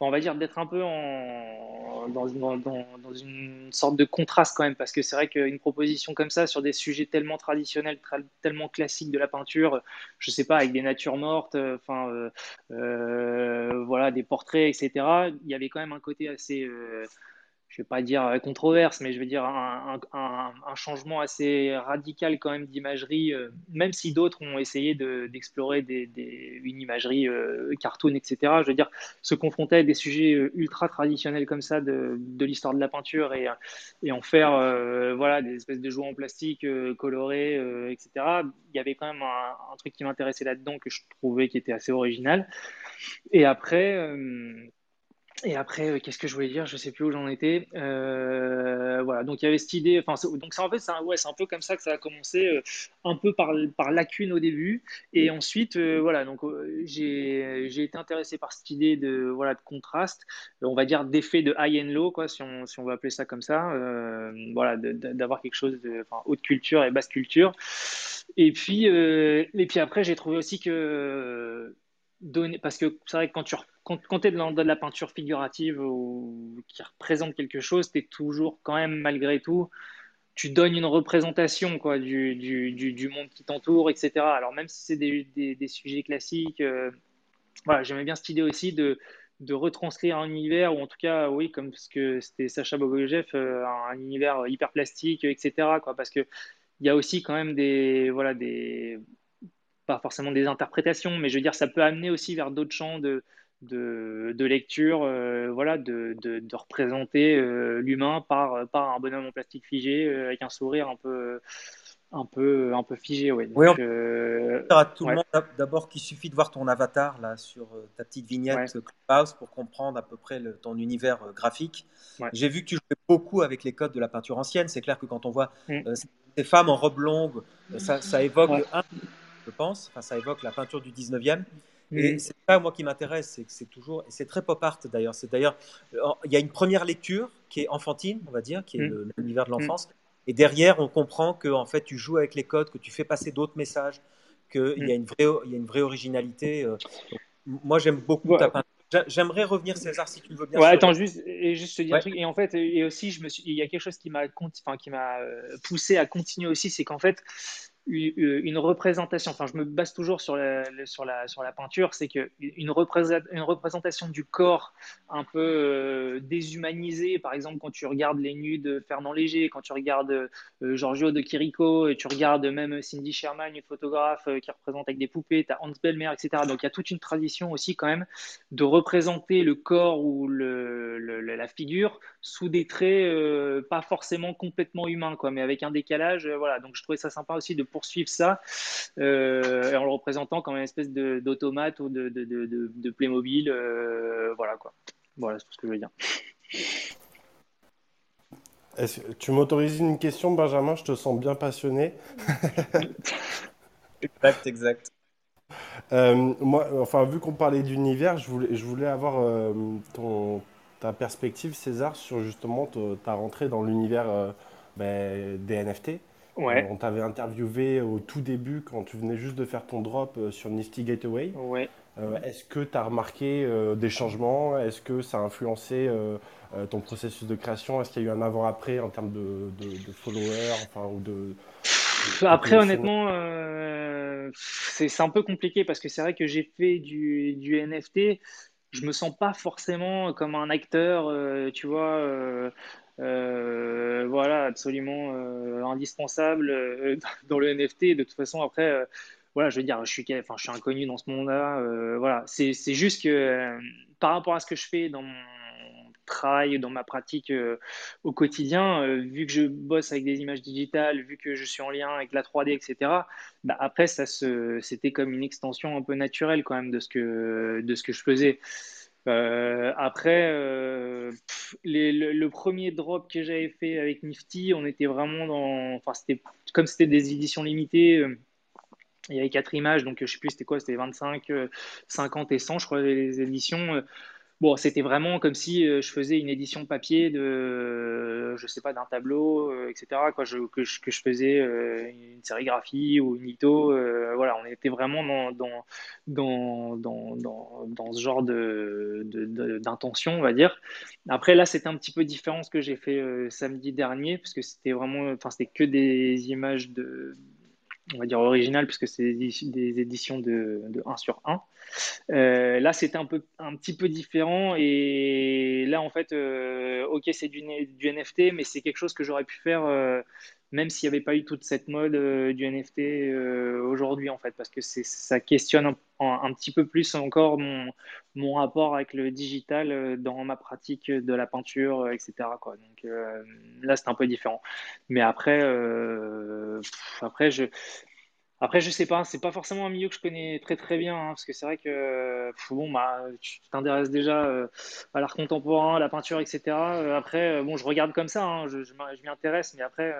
on va dire d'être un peu en, dans, une sorte de contraste quand même, parce que c'est vrai qu'une proposition comme ça sur des sujets tellement traditionnels, tellement classiques de la peinture, je sais pas, avec des natures mortes, euh, enfin euh, euh, voilà, des portraits, etc. Il y avait quand même un côté assez je vais pas dire euh, controverse, mais je vais dire un, changement assez radical quand même d'imagerie, euh, même si d'autres ont essayé d'explorer une imagerie euh, cartoon, etc. Je veux dire, se confronter à des sujets ultra traditionnels comme ça de, l'histoire de la peinture et, et en faire voilà, des espèces de jouets en plastique colorés, etc. Il y avait quand même un, truc qui m'intéressait là-dedans que je trouvais qui était assez original. Et après et après, euh, qu'est-ce que je voulais dire? Je sais plus où j'en étais. Euh, voilà, donc il y avait cette idée. Enfin, donc ça, en fait, c'est un, ouais, un peu comme ça que ça a commencé, euh, un peu par, par lacune au début, et ensuite, voilà, donc j'ai été intéressé par cette idée de voilà de contraste, on va dire d'effet de high and low, quoi, si on, si on veut appeler ça comme ça. voilà, d'avoir quelque chose de enfin, haute culture et basse culture. Et puis, et puis après, j'ai trouvé aussi que parce que c'est vrai que quand tu es de la peinture figurative ou qui représente quelque chose, tu es toujours quand même malgré tout, tu donnes une représentation quoi, du, du, monde qui t'entoure, etc. Alors même si c'est des, sujets classiques, euh, voilà, j'aimais bien cette idée aussi de, retranscrire un univers, ou en tout cas, oui, comme ce que c'était Sacha Bogojev, euh, un, univers hyper plastique, etc. Quoi, parce que il y a aussi quand même des, voilà, des, pas forcément des interprétations, mais je veux dire, ça peut amener aussi vers d'autres champs de, de, de lecture, euh, voilà, de, de, de représenter euh, l'humain par, par un bonhomme en plastique figé euh, avec un sourire un peu, un peu, un peu figé. Ouais. Donc, oui, on à tout le monde d'abord qu'il suffit de voir ton avatar là sur ta petite vignette Clubhouse pour comprendre à peu près le, ton univers graphique. J'ai vu que tu jouais beaucoup avec les codes de la peinture ancienne. C'est clair que quand on voit mm. ces femmes en robe longue, ça, ça évoque un je pense. Enfin, ça évoque la peinture du 19e. Et c'est ça, moi, qui m'intéresse, c'est que c'est toujours, et c'est très pop art d'ailleurs. C'est d'ailleurs, il y a une première lecture qui est enfantine, on va dire, qui est mm. l'univers de l'enfance. Et derrière, on comprend que en fait, tu joues avec les codes, que tu fais passer d'autres messages, qu'il y, a une vraie, il y a une vraie originalité. Euh. moi, j'aime beaucoup ta peinture. J'aimerais revenir, César, si tu le veux bien. Ouais, attends, juste, et juste te dire un truc. Et en fait, et aussi, je me suis, il y a quelque chose qui m'a, enfin, qui m'a euh, poussé à continuer aussi, c'est qu'en fait, une représentation, enfin je me base toujours sur la, sur la, sur la peinture, c'est qu'une une représentation du corps un peu euh, déshumanisée, par exemple quand tu regardes les nus de Fernand Léger, quand tu regardes euh, Giorgio de Chirico, et tu regardes même Cindy Sherman, une photographe euh, qui représente avec des poupées, tu as Hans Belmer, etc. Donc il y a toute une tradition aussi quand même de représenter le corps ou la figure sous des traits pas forcément complètement humains, quoi, mais avec un décalage. voilà, donc je trouvais ça sympa aussi de poursuivre ça euh, en le représentant comme une espèce d'automate ou de, de, de, de Playmobil. Euh, voilà quoi. Voilà, c'est ce que je veux dire. tu m'autorises une question, Benjamin? Je te sens bien passionné. [laughs] exact, exact. Euh, moi, enfin, vu qu'on parlait d'univers, je voulais, je voulais avoir ton, ta perspective, César, sur justement ta rentrée dans l'univers ben, des NFT. Ouais. Euh, on t'avait interviewé au tout début quand tu venais juste de faire ton drop euh, sur Nifty Gateway. Ouais. Euh, est-ce que tu as remarqué des changements? Est-ce que ça a influencé ton processus de création? Est-ce qu'il y a eu un avant-après en termes de, followers enfin, ou de, Après, honnêtement, c'est un peu compliqué parce que c'est vrai que j'ai fait du, du, NFT. Je me sens pas forcément comme un acteur, tu vois euh, voilà, absolument euh, indispensable euh, [laughs] dans le NFT. De toute façon, après, voilà, je veux dire, je suis, je suis inconnu dans ce monde-là. voilà, c'est juste que par rapport à ce que je fais dans mon travail, dans ma pratique au quotidien, vu que je bosse avec des images digitales, vu que je suis en lien avec la 3D, etc., bah après, ça c'était comme une extension un peu naturelle quand même de ce que, de ce que je faisais. Euh, après, euh, le, premier drop que j'avais fait avec Nifty, on était vraiment dans. Enfin, c'était comme c'était des éditions limitées. Euh, il y avait quatre images, donc je sais plus c'était quoi, c'était 25, 50 et 100, je crois, les éditions. Bon, c'était vraiment comme si euh, je faisais une édition papier de, je sais pas, d'un tableau, euh, etc. Quoi, je, que, je, que je faisais euh, une sérigraphie ou une litho. voilà, on était vraiment dans, dans, dans, dans, dans ce genre de, d'intention, on va dire. Après, là, c'était un petit peu différent ce que j'ai fait samedi dernier, parce que c'était vraiment, enfin, c'était que des images de on va dire original puisque c'est des éditions de, de 1 sur 1. Euh, là, c'était un, un petit peu différent et là, en fait, euh, ok, c'est du, du, NFT, mais c'est quelque chose que j'aurais pu faire euh, même s'il n'y avait pas eu toute cette mode euh, du NFT euh, aujourd'hui, en fait, parce que ça questionne un, petit peu plus encore mon, rapport avec le digital euh, dans ma pratique de la peinture, etc. Donc là, c'est un peu différent. Mais après, après je. Après, je sais pas, c'est pas forcément un milieu que je connais très très bien, hein, parce que c'est vrai que bon, bah, tu t'intéresses déjà à l'art contemporain, à la peinture, etc. après, bon, je regarde comme ça, hein, je, je m'y intéresse, mais après,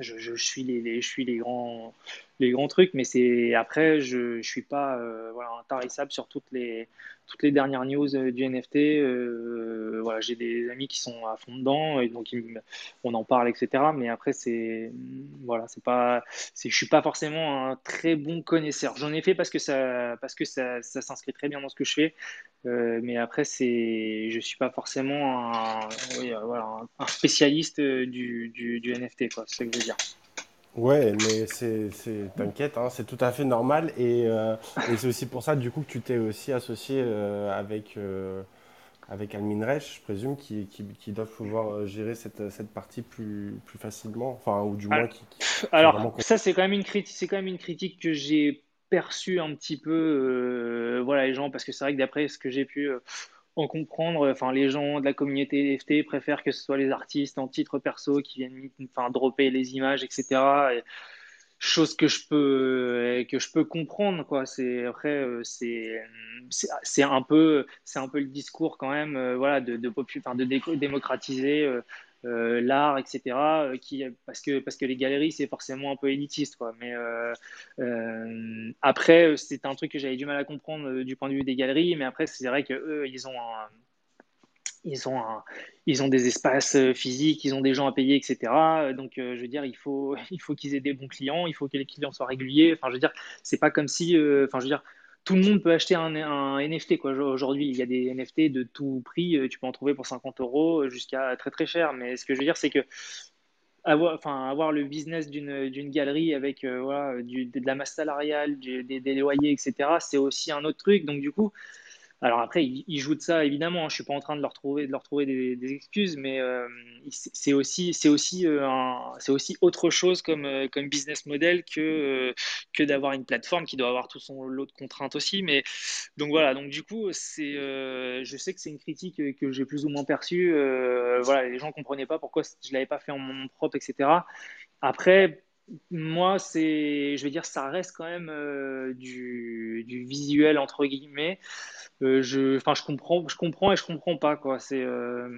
je, je, suis les, je suis les grands les grands trucs mais c'est après je je suis pas euh, voilà intarissable sur toutes les toutes les dernières news euh, du NFT euh, voilà j'ai des amis qui sont à fond dedans et donc on en parle etc mais après c'est voilà pas c'est je suis pas forcément un très bon connaisseur j'en ai fait parce que ça ça, ça s'inscrit très bien dans ce que je fais mais après, c'est, je suis pas forcément un, voilà, un spécialiste du, du, NFT. C'est ce que je veux dire. Ouais, mais c'est, t'inquiète, hein, c'est tout à fait normal et, euh, et, c'est aussi pour ça du coup que tu t'es aussi associé euh, avec avec Almin Reich, je présume, qui, qui, qui doivent pouvoir gérer cette, cette partie plus, plus facilement, enfin ou du moins qui. alors ça c'est quand même une critique, c'est quand même une critique que j'ai perçu un petit peu euh, voilà, les gens, parce que c'est vrai que d'après ce que j'ai pu euh, en comprendre, enfin, les gens de la communauté NFT préfèrent que ce soit les artistes en titre perso qui viennent enfin, dropper les images, etc. chose que je peux que je peux comprendre quoi c'est après euh, c'est c'est un peu c'est un peu le discours quand même voilà de de, enfin, de démocratiser euh, l'art, etc. Euh, qui, parce, que, parce que les galeries, c'est forcément un peu élitiste. Quoi. Mais euh, après, c'est un truc que j'avais du mal à comprendre du point de vue des galeries. Mais après, c'est vrai qu'eux, ils ont ils ont, ils ont des espaces physiques, ils ont des gens à payer, etc. Donc, je veux dire, il faut, [laughs] il faut qu'ils aient des bons clients, il faut que les clients soient réguliers. Enfin, je veux dire, c'est pas comme si, enfin, je veux dire, tout le monde peut acheter un, NFT. Aujourd'hui, il y a des NFT de tout prix. Euh, tu peux en trouver pour 50 euros jusqu'à très très cher. Mais ce que je veux dire, c'est que avoir, le business d'une galerie avec du, de la masse salariale, des, des, loyers, etc., c'est aussi un autre truc. Donc, du coup, alors après, ils, jouent de ça, évidemment. Hein. Je suis pas en train de leur trouver, de leur trouver des, excuses, mais euh, c'est aussi, euh, aussi autre chose comme, euh, comme business model que, que d'avoir une plateforme qui doit avoir tout son lot de contraintes aussi. Mais donc voilà. Donc du coup, c'est, je sais que c'est une critique que j'ai plus ou moins perçue. voilà, les gens comprenaient pas pourquoi je l'avais pas fait en mon propre, etc. Après, moi, c'est, je veux dire, ça reste quand même du, du, visuel entre guillemets. Euh, je, enfin, je comprends, je comprends et je comprends pas quoi. C'est euh,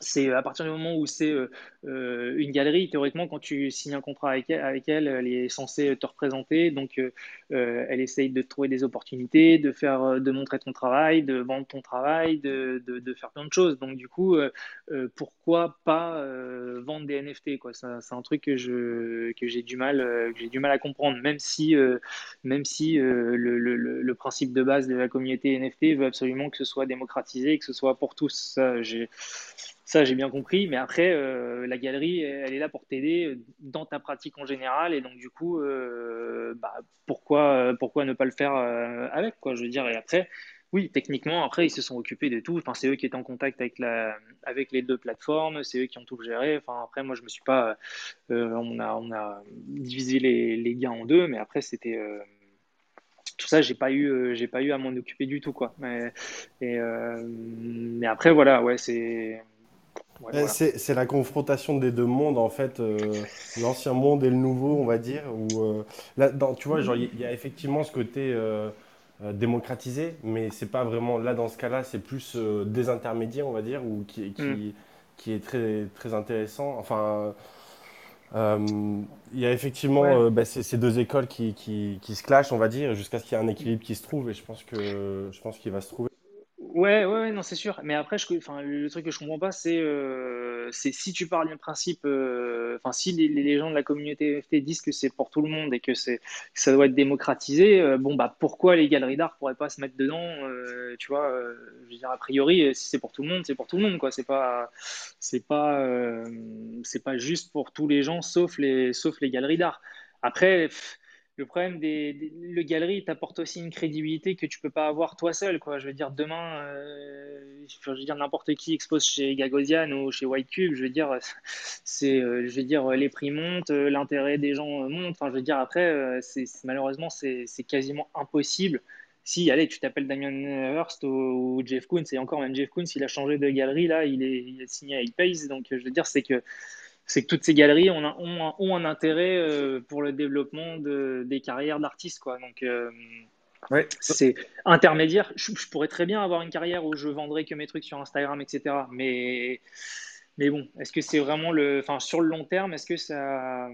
c'est à partir du moment où c'est euh, euh, une galerie, théoriquement, quand tu signes un contrat avec elle, elle, est censée te représenter. Donc, euh, elle essaye de trouver des opportunités, de faire, de montrer ton travail, de vendre ton travail, de, faire plein de choses. Donc, du coup, pourquoi pas vendre des NFT C'est un truc que je que j'ai du mal que j'ai du mal à comprendre, même si même si le, le, le, principe de base de la communauté NFT veut absolument que ce soit démocratisé, que ce soit pour tous. Ça, j'ai bien compris. Mais après, euh, la galerie, elle est là pour t'aider euh, dans ta pratique en général. Et donc, du coup, euh, bah, pourquoi, pourquoi ne pas le faire avec quoi, Je veux dire, et après, oui, techniquement, après, ils se sont occupés de tout. Enfin, c'est eux qui étaient en contact avec, la, avec les deux plateformes. C'est eux qui ont tout géré. Enfin, après, moi, je me suis pas. on, a, on a divisé les, les gains en deux. Mais après, c'était tout ça, j'ai pas eu, pas eu à m'en occuper du tout, quoi. Mais, mais après, voilà, ouais, c'est, c'est la confrontation des deux mondes, en fait, euh, [laughs] l'ancien monde et le nouveau, on va dire. Où, euh, là, dans, tu vois, il y, a effectivement ce côté euh, démocratisé, mais c'est pas vraiment là dans ce cas-là, c'est plus des intermédiaires, on va dire, ou qui, qui, mm. qui, est très, très intéressant. Enfin, il y a effectivement bah, ces, deux écoles qui, se clashent, on va dire, jusqu'à ce qu'il y ait un équilibre qui se trouve, et je pense que je pense qu'il va se trouver. Ouais, ouais, non, c'est sûr. Mais après, le truc que je comprends pas, c'est euh, si tu parles d'un principe, euh, si les, gens de la communauté NFT disent que c'est pour tout le monde et que ça doit être démocratisé, euh, bon, bah, pourquoi les galeries d'art pourraient pas se mettre dedans Tu vois, je veux dire, a priori, si c'est pour tout le monde, c'est pour tout le monde, quoi. C'est pas, c'est pas, c'est pas juste pour tous les gens, sauf les galeries d'art. Après, le problème des, le galerie t'apporte aussi une crédibilité que tu peux pas avoir toi seul quoi. Je veux dire demain euh, je veux dire n'importe qui expose chez Gagosian ou chez White Cube je veux dire [laughs] c'est euh, je veux dire les prix montent euh, l'intérêt des gens monte. Enfin je veux dire après c'est malheureusement c'est quasiment impossible. Si allez tu t'appelles Damien Hurst ou, Jeff Koons et encore même Jeff Koons il a changé de galerie là il est, il est signé avec Pace donc je veux dire c'est que c'est que toutes ces galeries ont un, ont un, intérêt euh, pour le développement de, des carrières d'artistes. Quoi. Donc, euh, ouais. c'est intermédiaire. Je, pourrais très bien avoir une carrière où je vendrais que mes trucs sur Instagram, etc. Mais, mais bon, est-ce que c'est vraiment le. Enfin, sur le long terme, est-ce que ça,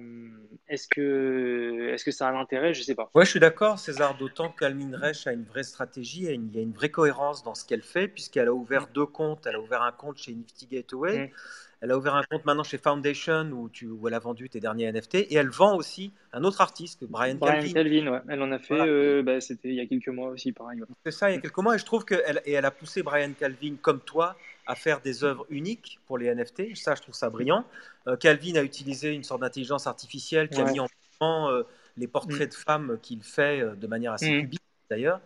est-ce que, est-ce que ça a l'intérêt? Je sais pas. Ouais, je suis d'accord, César, d'autant qu'Almin Reich a une vraie stratégie, et il y a une vraie cohérence dans ce qu'elle fait, puisqu'elle a ouvert deux comptes. Elle a ouvert un compte chez Nifty Gateway. Mm. Elle a ouvert un compte maintenant chez Foundation où, tu, où elle a vendu tes derniers NFT et elle vend aussi un autre artiste, Brian, Brian Calvin. ouais. Elle en a fait, euh, bah, c'était il y a quelques mois aussi, pareil. C'est ça, il y a quelques mois et je trouve qu'elle et elle a poussé Brian Calvin comme toi à faire des œuvres uniques pour les NFT. Ça, je trouve ça brillant. Euh, Calvin a utilisé une sorte d'intelligence artificielle qui a mis en avant euh, les portraits mm. de femmes qu'il fait de manière assez mm. d'ailleurs.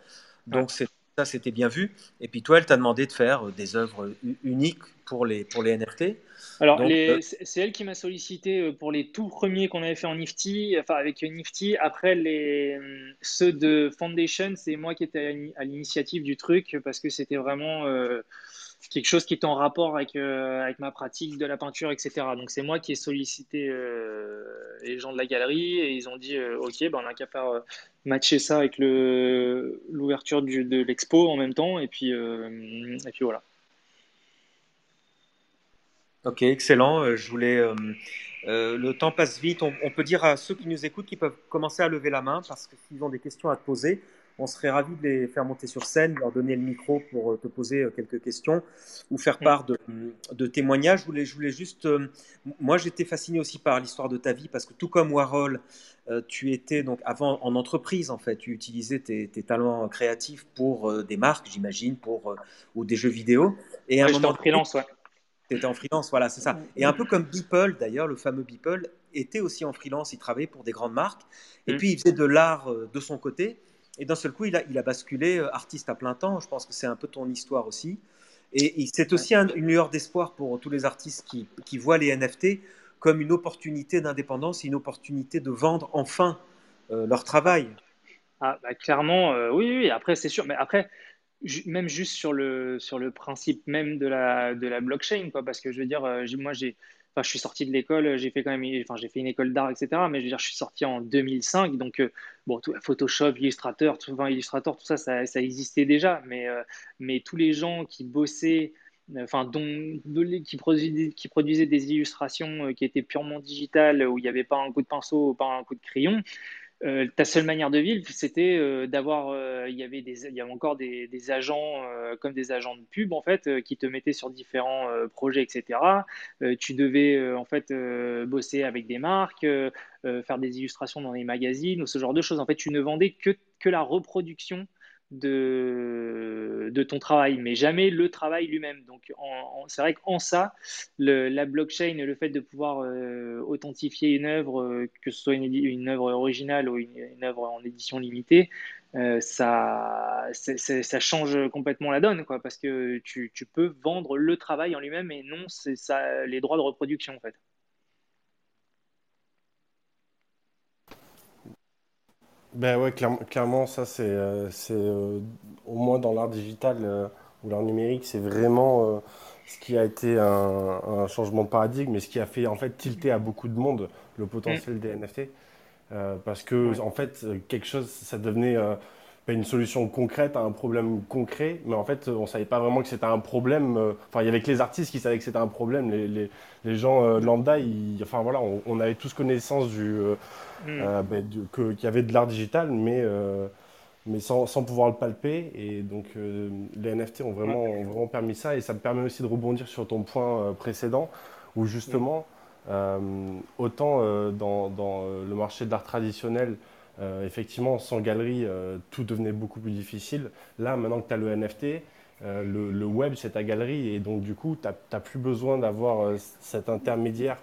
Donc c'est ça, c'était bien vu. Et puis toi, elle t'a demandé de faire des œuvres uniques pour les, pour les NFT. Alors, euh, c'est elle qui m'a sollicité euh, pour les tout premiers qu'on avait fait en Nifty, enfin avec Nifty. Après, les, euh, ceux de Foundation, c'est moi qui étais à l'initiative du truc parce que c'était vraiment quelque chose qui était en rapport avec, avec ma pratique de la peinture, etc. Donc, c'est moi qui ai sollicité les gens de la galerie et ils ont dit Ok, ben, on a qu'à faire matcher ça avec de l'expo en même temps. Et puis, et puis voilà. Ok, excellent. Euh, je voulais. Euh, euh, le temps passe vite. On, peut dire à ceux qui nous écoutent qu'ils peuvent commencer à lever la main parce que s'ils ont des questions à te poser, on serait ravis de les faire monter sur scène, leur donner le micro pour te poser quelques questions ou faire mm. part de, témoignages. Je voulais, je voulais juste. moi, j'étais fasciné aussi par l'histoire de ta vie parce que tout comme Warhol, tu étais donc avant en entreprise en fait. Tu utilisais tes, talents créatifs pour des marques, j'imagine, pour ou des jeux vidéo. Et à un moment, en freelance, ouais Tu étais en freelance, voilà, c'est ça. Et un peu comme Beeple, d'ailleurs, le fameux Beeple était aussi en freelance, il travaillait pour des grandes marques. Et mm. puis, il faisait de l'art euh, de son côté. Et d'un seul coup, il a, basculé euh, artiste à plein temps. Je pense que c'est un peu ton histoire aussi. Et, c'est aussi une lueur d'espoir pour tous les artistes qui, voient les NFT comme une opportunité d'indépendance, une opportunité de vendre enfin euh, leur travail. Ah, bah, clairement, oui, oui. Après, c'est sûr. Mais après, même juste sur le, sur le principe même de la, de la blockchain, quoi, parce que je veux dire, euh, moi, j'ai, enfin, je suis sorti de l'école, j'ai fait quand même, enfin, j'ai fait une école d'art, etc. Mais je veux dire, je suis sorti en 2005, donc euh, bon, tout, Photoshop, Illustrator, tout, enfin, Illustrator, tout ça, ça, ça existait déjà, mais, euh, mais tous les gens qui bossaient, enfin, dont, qui, produisaient, qui produisaient des illustrations qui étaient purement digitales, où il n'y avait pas un coup de pinceau, pas un coup de crayon, euh, ta seule manière de vivre, c'était euh, d'avoir, euh, il y avait des, y encore des, des agents comme des agents de pub en fait, qui te mettaient sur différents projets, etc. tu devais en fait bosser avec des marques, faire des illustrations dans les magazines ou ce genre de choses. En fait, tu ne vendais que que la reproduction de, ton travail, mais jamais le travail lui-même. Donc, c'est vrai qu'en ça, la blockchain, le fait de pouvoir euh, authentifier une œuvre, euh, que ce soit une, œuvre originale ou une, œuvre en édition limitée, euh, ça, change complètement la donne, quoi, parce que tu, peux vendre le travail en lui-même et non ça, les droits de reproduction, en fait. Ben ouais, clairement, ça c'est euh, euh, au moins dans l'art digital euh, ou l'art numérique, c'est vraiment ce qui a été un, un changement de paradigme et ce qui a fait en fait tilter à beaucoup de monde le potentiel mm. des NFT. parce que en fait, quelque chose, ça devenait une solution concrète à un problème concret, mais en fait, on savait pas vraiment que c'était un problème. Euh, enfin, il y avait que les artistes qui savaient que c'était un problème. Les, les, les gens euh, lambda, enfin voilà, on, avait tous connaissance du, euh, mm. ben, qu'il y avait de l'art digital, mais mais sans, sans, pouvoir le palper. Et donc, les NFT ont vraiment, ont vraiment permis ça. Et ça me permet aussi de rebondir sur ton point précédent, où justement, autant dans, dans, le marché de l'art traditionnel, euh, effectivement, sans galerie, euh, tout devenait beaucoup plus difficile. Là, maintenant que tu as le NFT, euh, le, web, c'est ta galerie. Et donc, du coup, tu n'as plus besoin d'avoir cet intermédiaire.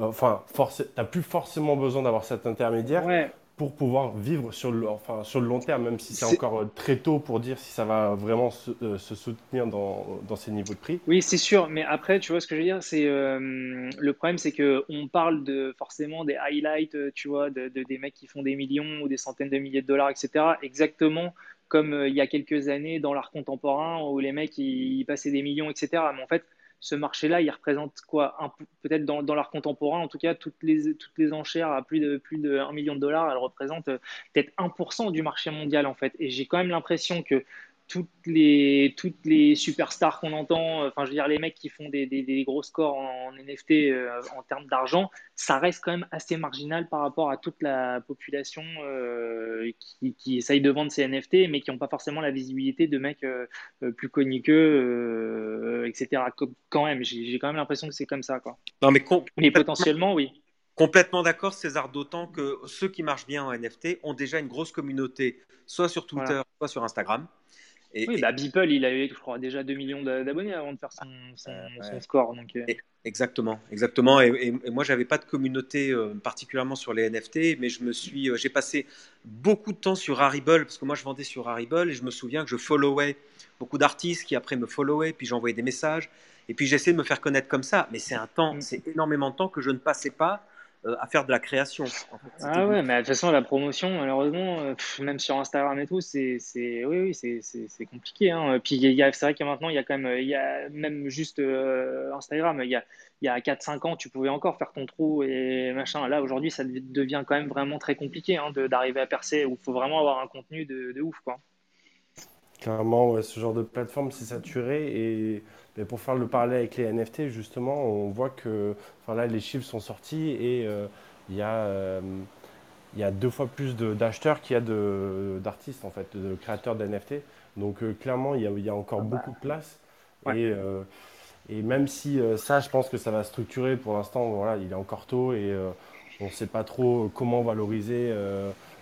Enfin, tu n'as plus forcément besoin d'avoir cet intermédiaire pour pouvoir vivre sur le, enfin, sur le long terme, même si c'est encore euh, très tôt pour dire si ça va vraiment se, euh, se soutenir dans, dans, ces niveaux de prix. Oui, c'est sûr, mais après, tu vois ce que je veux dire, c'est euh, le problème, c'est que on parle de forcément des highlights, tu vois, de, des mecs qui font des millions ou des centaines de milliers de dollars, etc. Exactement comme il y a quelques années dans l'art contemporain où les mecs ils passaient des millions, etc. Mais en fait, ce marché-là, il représente quoi Peut-être dans, l'art contemporain, en tout cas, toutes les, toutes les enchères à plus de, plus de 1 million de dollars, elles représentent euh, peut-être 1% du marché mondial, en fait. Et j'ai quand même l'impression que toutes les, toutes les superstars qu'on entend, euh, enfin, je veux dire, les mecs qui font des, des, gros scores en, NFT euh, en termes d'argent, ça reste quand même assez marginal par rapport à toute la population euh, qui, qui, essaye de vendre ces NFT, mais qui n'ont pas forcément la visibilité de mecs plus connus qu'eux, etc. Quand même, j'ai quand même l'impression que c'est comme ça. Quoi. Non, mais, mais potentiellement, oui. Complètement d'accord, César, d'autant que ceux qui marchent bien en NFT ont déjà une grosse communauté, soit sur Twitter, soit sur Instagram oui, bah, Beeple, il avait, je crois, déjà 2 millions d'abonnés avant de faire son, son, score. Donc, euh. Exactement, exactement. Et, moi, j'avais pas de communauté euh, particulièrement sur les NFT, mais je me suis, euh, j'ai passé beaucoup de temps sur Harible parce que moi, je vendais sur Harible et je me souviens que je followais beaucoup d'artistes qui après me followaient, puis j'envoyais des messages. Et puis j'essayais de me faire connaître comme ça, mais c'est un temps, mm. c'est énormément de temps que je ne passais pas euh, à faire de la création. ah ouais, mais de toute façon, la promotion, malheureusement, euh, même sur Instagram et tout, c'est, c'est, oui, oui, c'est, c'est, compliqué. Hein. Puis il y a, c'est vrai que maintenant, il y a quand même, il y a même juste euh, Instagram, il y a, il y a 4-5 ans, tu pouvais encore faire ton trou et machin. Là, aujourd'hui, ça devient quand même vraiment très compliqué hein, d'arriver à percer, où il faut vraiment avoir un contenu de, de ouf, quoi. Clairement, ce genre de plateforme, c'est saturé et mais pour faire le parallèle avec les NFT, justement, on voit que enfin là, les chiffres sont sortis et euh, il y, euh, y, a deux fois plus d'acheteurs qu'il y a d'artistes, en fait, de créateurs d'NFT. Donc euh, clairement, il y, a, il y, a, encore ah bah. beaucoup de place. Et, et, même si ça, je pense que ça va structurer pour l'instant, voilà, il est encore tôt et on ne sait pas trop comment valoriser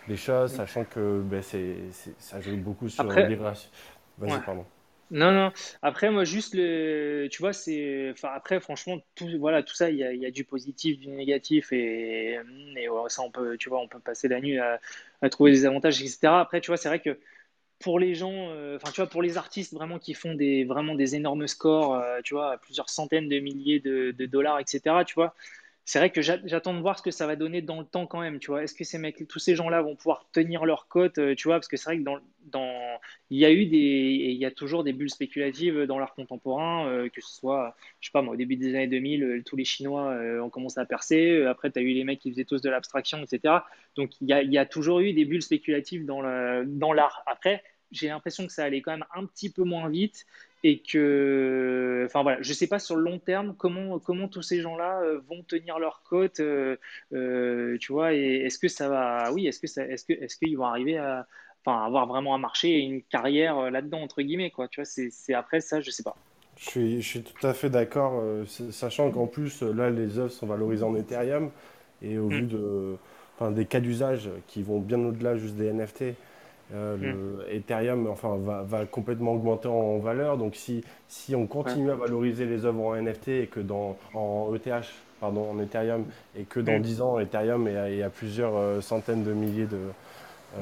les choses, sachant que ben, c'est ça joue beaucoup sur l'iration. Vas-y, pardon. Non, non. Après, moi, juste le. Tu vois, c'est. Enfin, après, franchement, tout, voilà, tout ça, il y a, y a du positif, du négatif, et, et ça, on peut, tu vois, on peut passer la nuit à, à trouver des avantages, etc. Après, tu vois, c'est vrai que pour les gens, euh, enfin, tu vois, pour les artistes vraiment qui font des, vraiment des énormes scores, euh, tu vois, plusieurs centaines de milliers de, de dollars, etc., tu vois, c'est vrai que j'attends de voir ce que ça va donner dans le temps quand même, tu vois. Est-ce que ces mecs, tous ces gens-là vont pouvoir tenir leur cote, euh, tu vois, parce que c'est vrai que dans, dans, il y a eu des, et il y a toujours des bulles spéculatives dans l'art contemporain, euh, que ce soit, je sais pas moi, au début des années 2000, euh, tous les Chinois ont commencé à percer, après tu as eu les mecs qui faisaient tous de l'abstraction, etc. Donc il y a, il y a toujours eu des bulles spéculatives dans l'art. Dans après, j'ai l'impression que ça allait quand même un petit peu moins vite et que, enfin voilà, je sais pas sur le long terme comment comment tous ces gens-là euh, vont tenir leur cote, euh, euh, tu vois, et est-ce que ça va, oui, est-ce que ça, est-ce que est-ce qu'ils vont arriver à, enfin avoir vraiment un marché et une carrière là-dedans entre guillemets quoi, tu vois, c'est, après ça, je sais pas. Je suis, je suis tout à fait d'accord, sachant qu'en plus là les œuvres sont valorisées en Ethereum et au mm. vu de, enfin, des cas d'usage qui vont bien au-delà juste des NFT. Euh, le hmm. Ethereum enfin, va, va, complètement augmenter en, valeur. Donc si, si on continue à valoriser les œuvres en NFT et que dans, en ETH, pardon, en Ethereum, et que dans 10 hmm. ans, Ethereum est à, plusieurs euh, centaines de milliers de,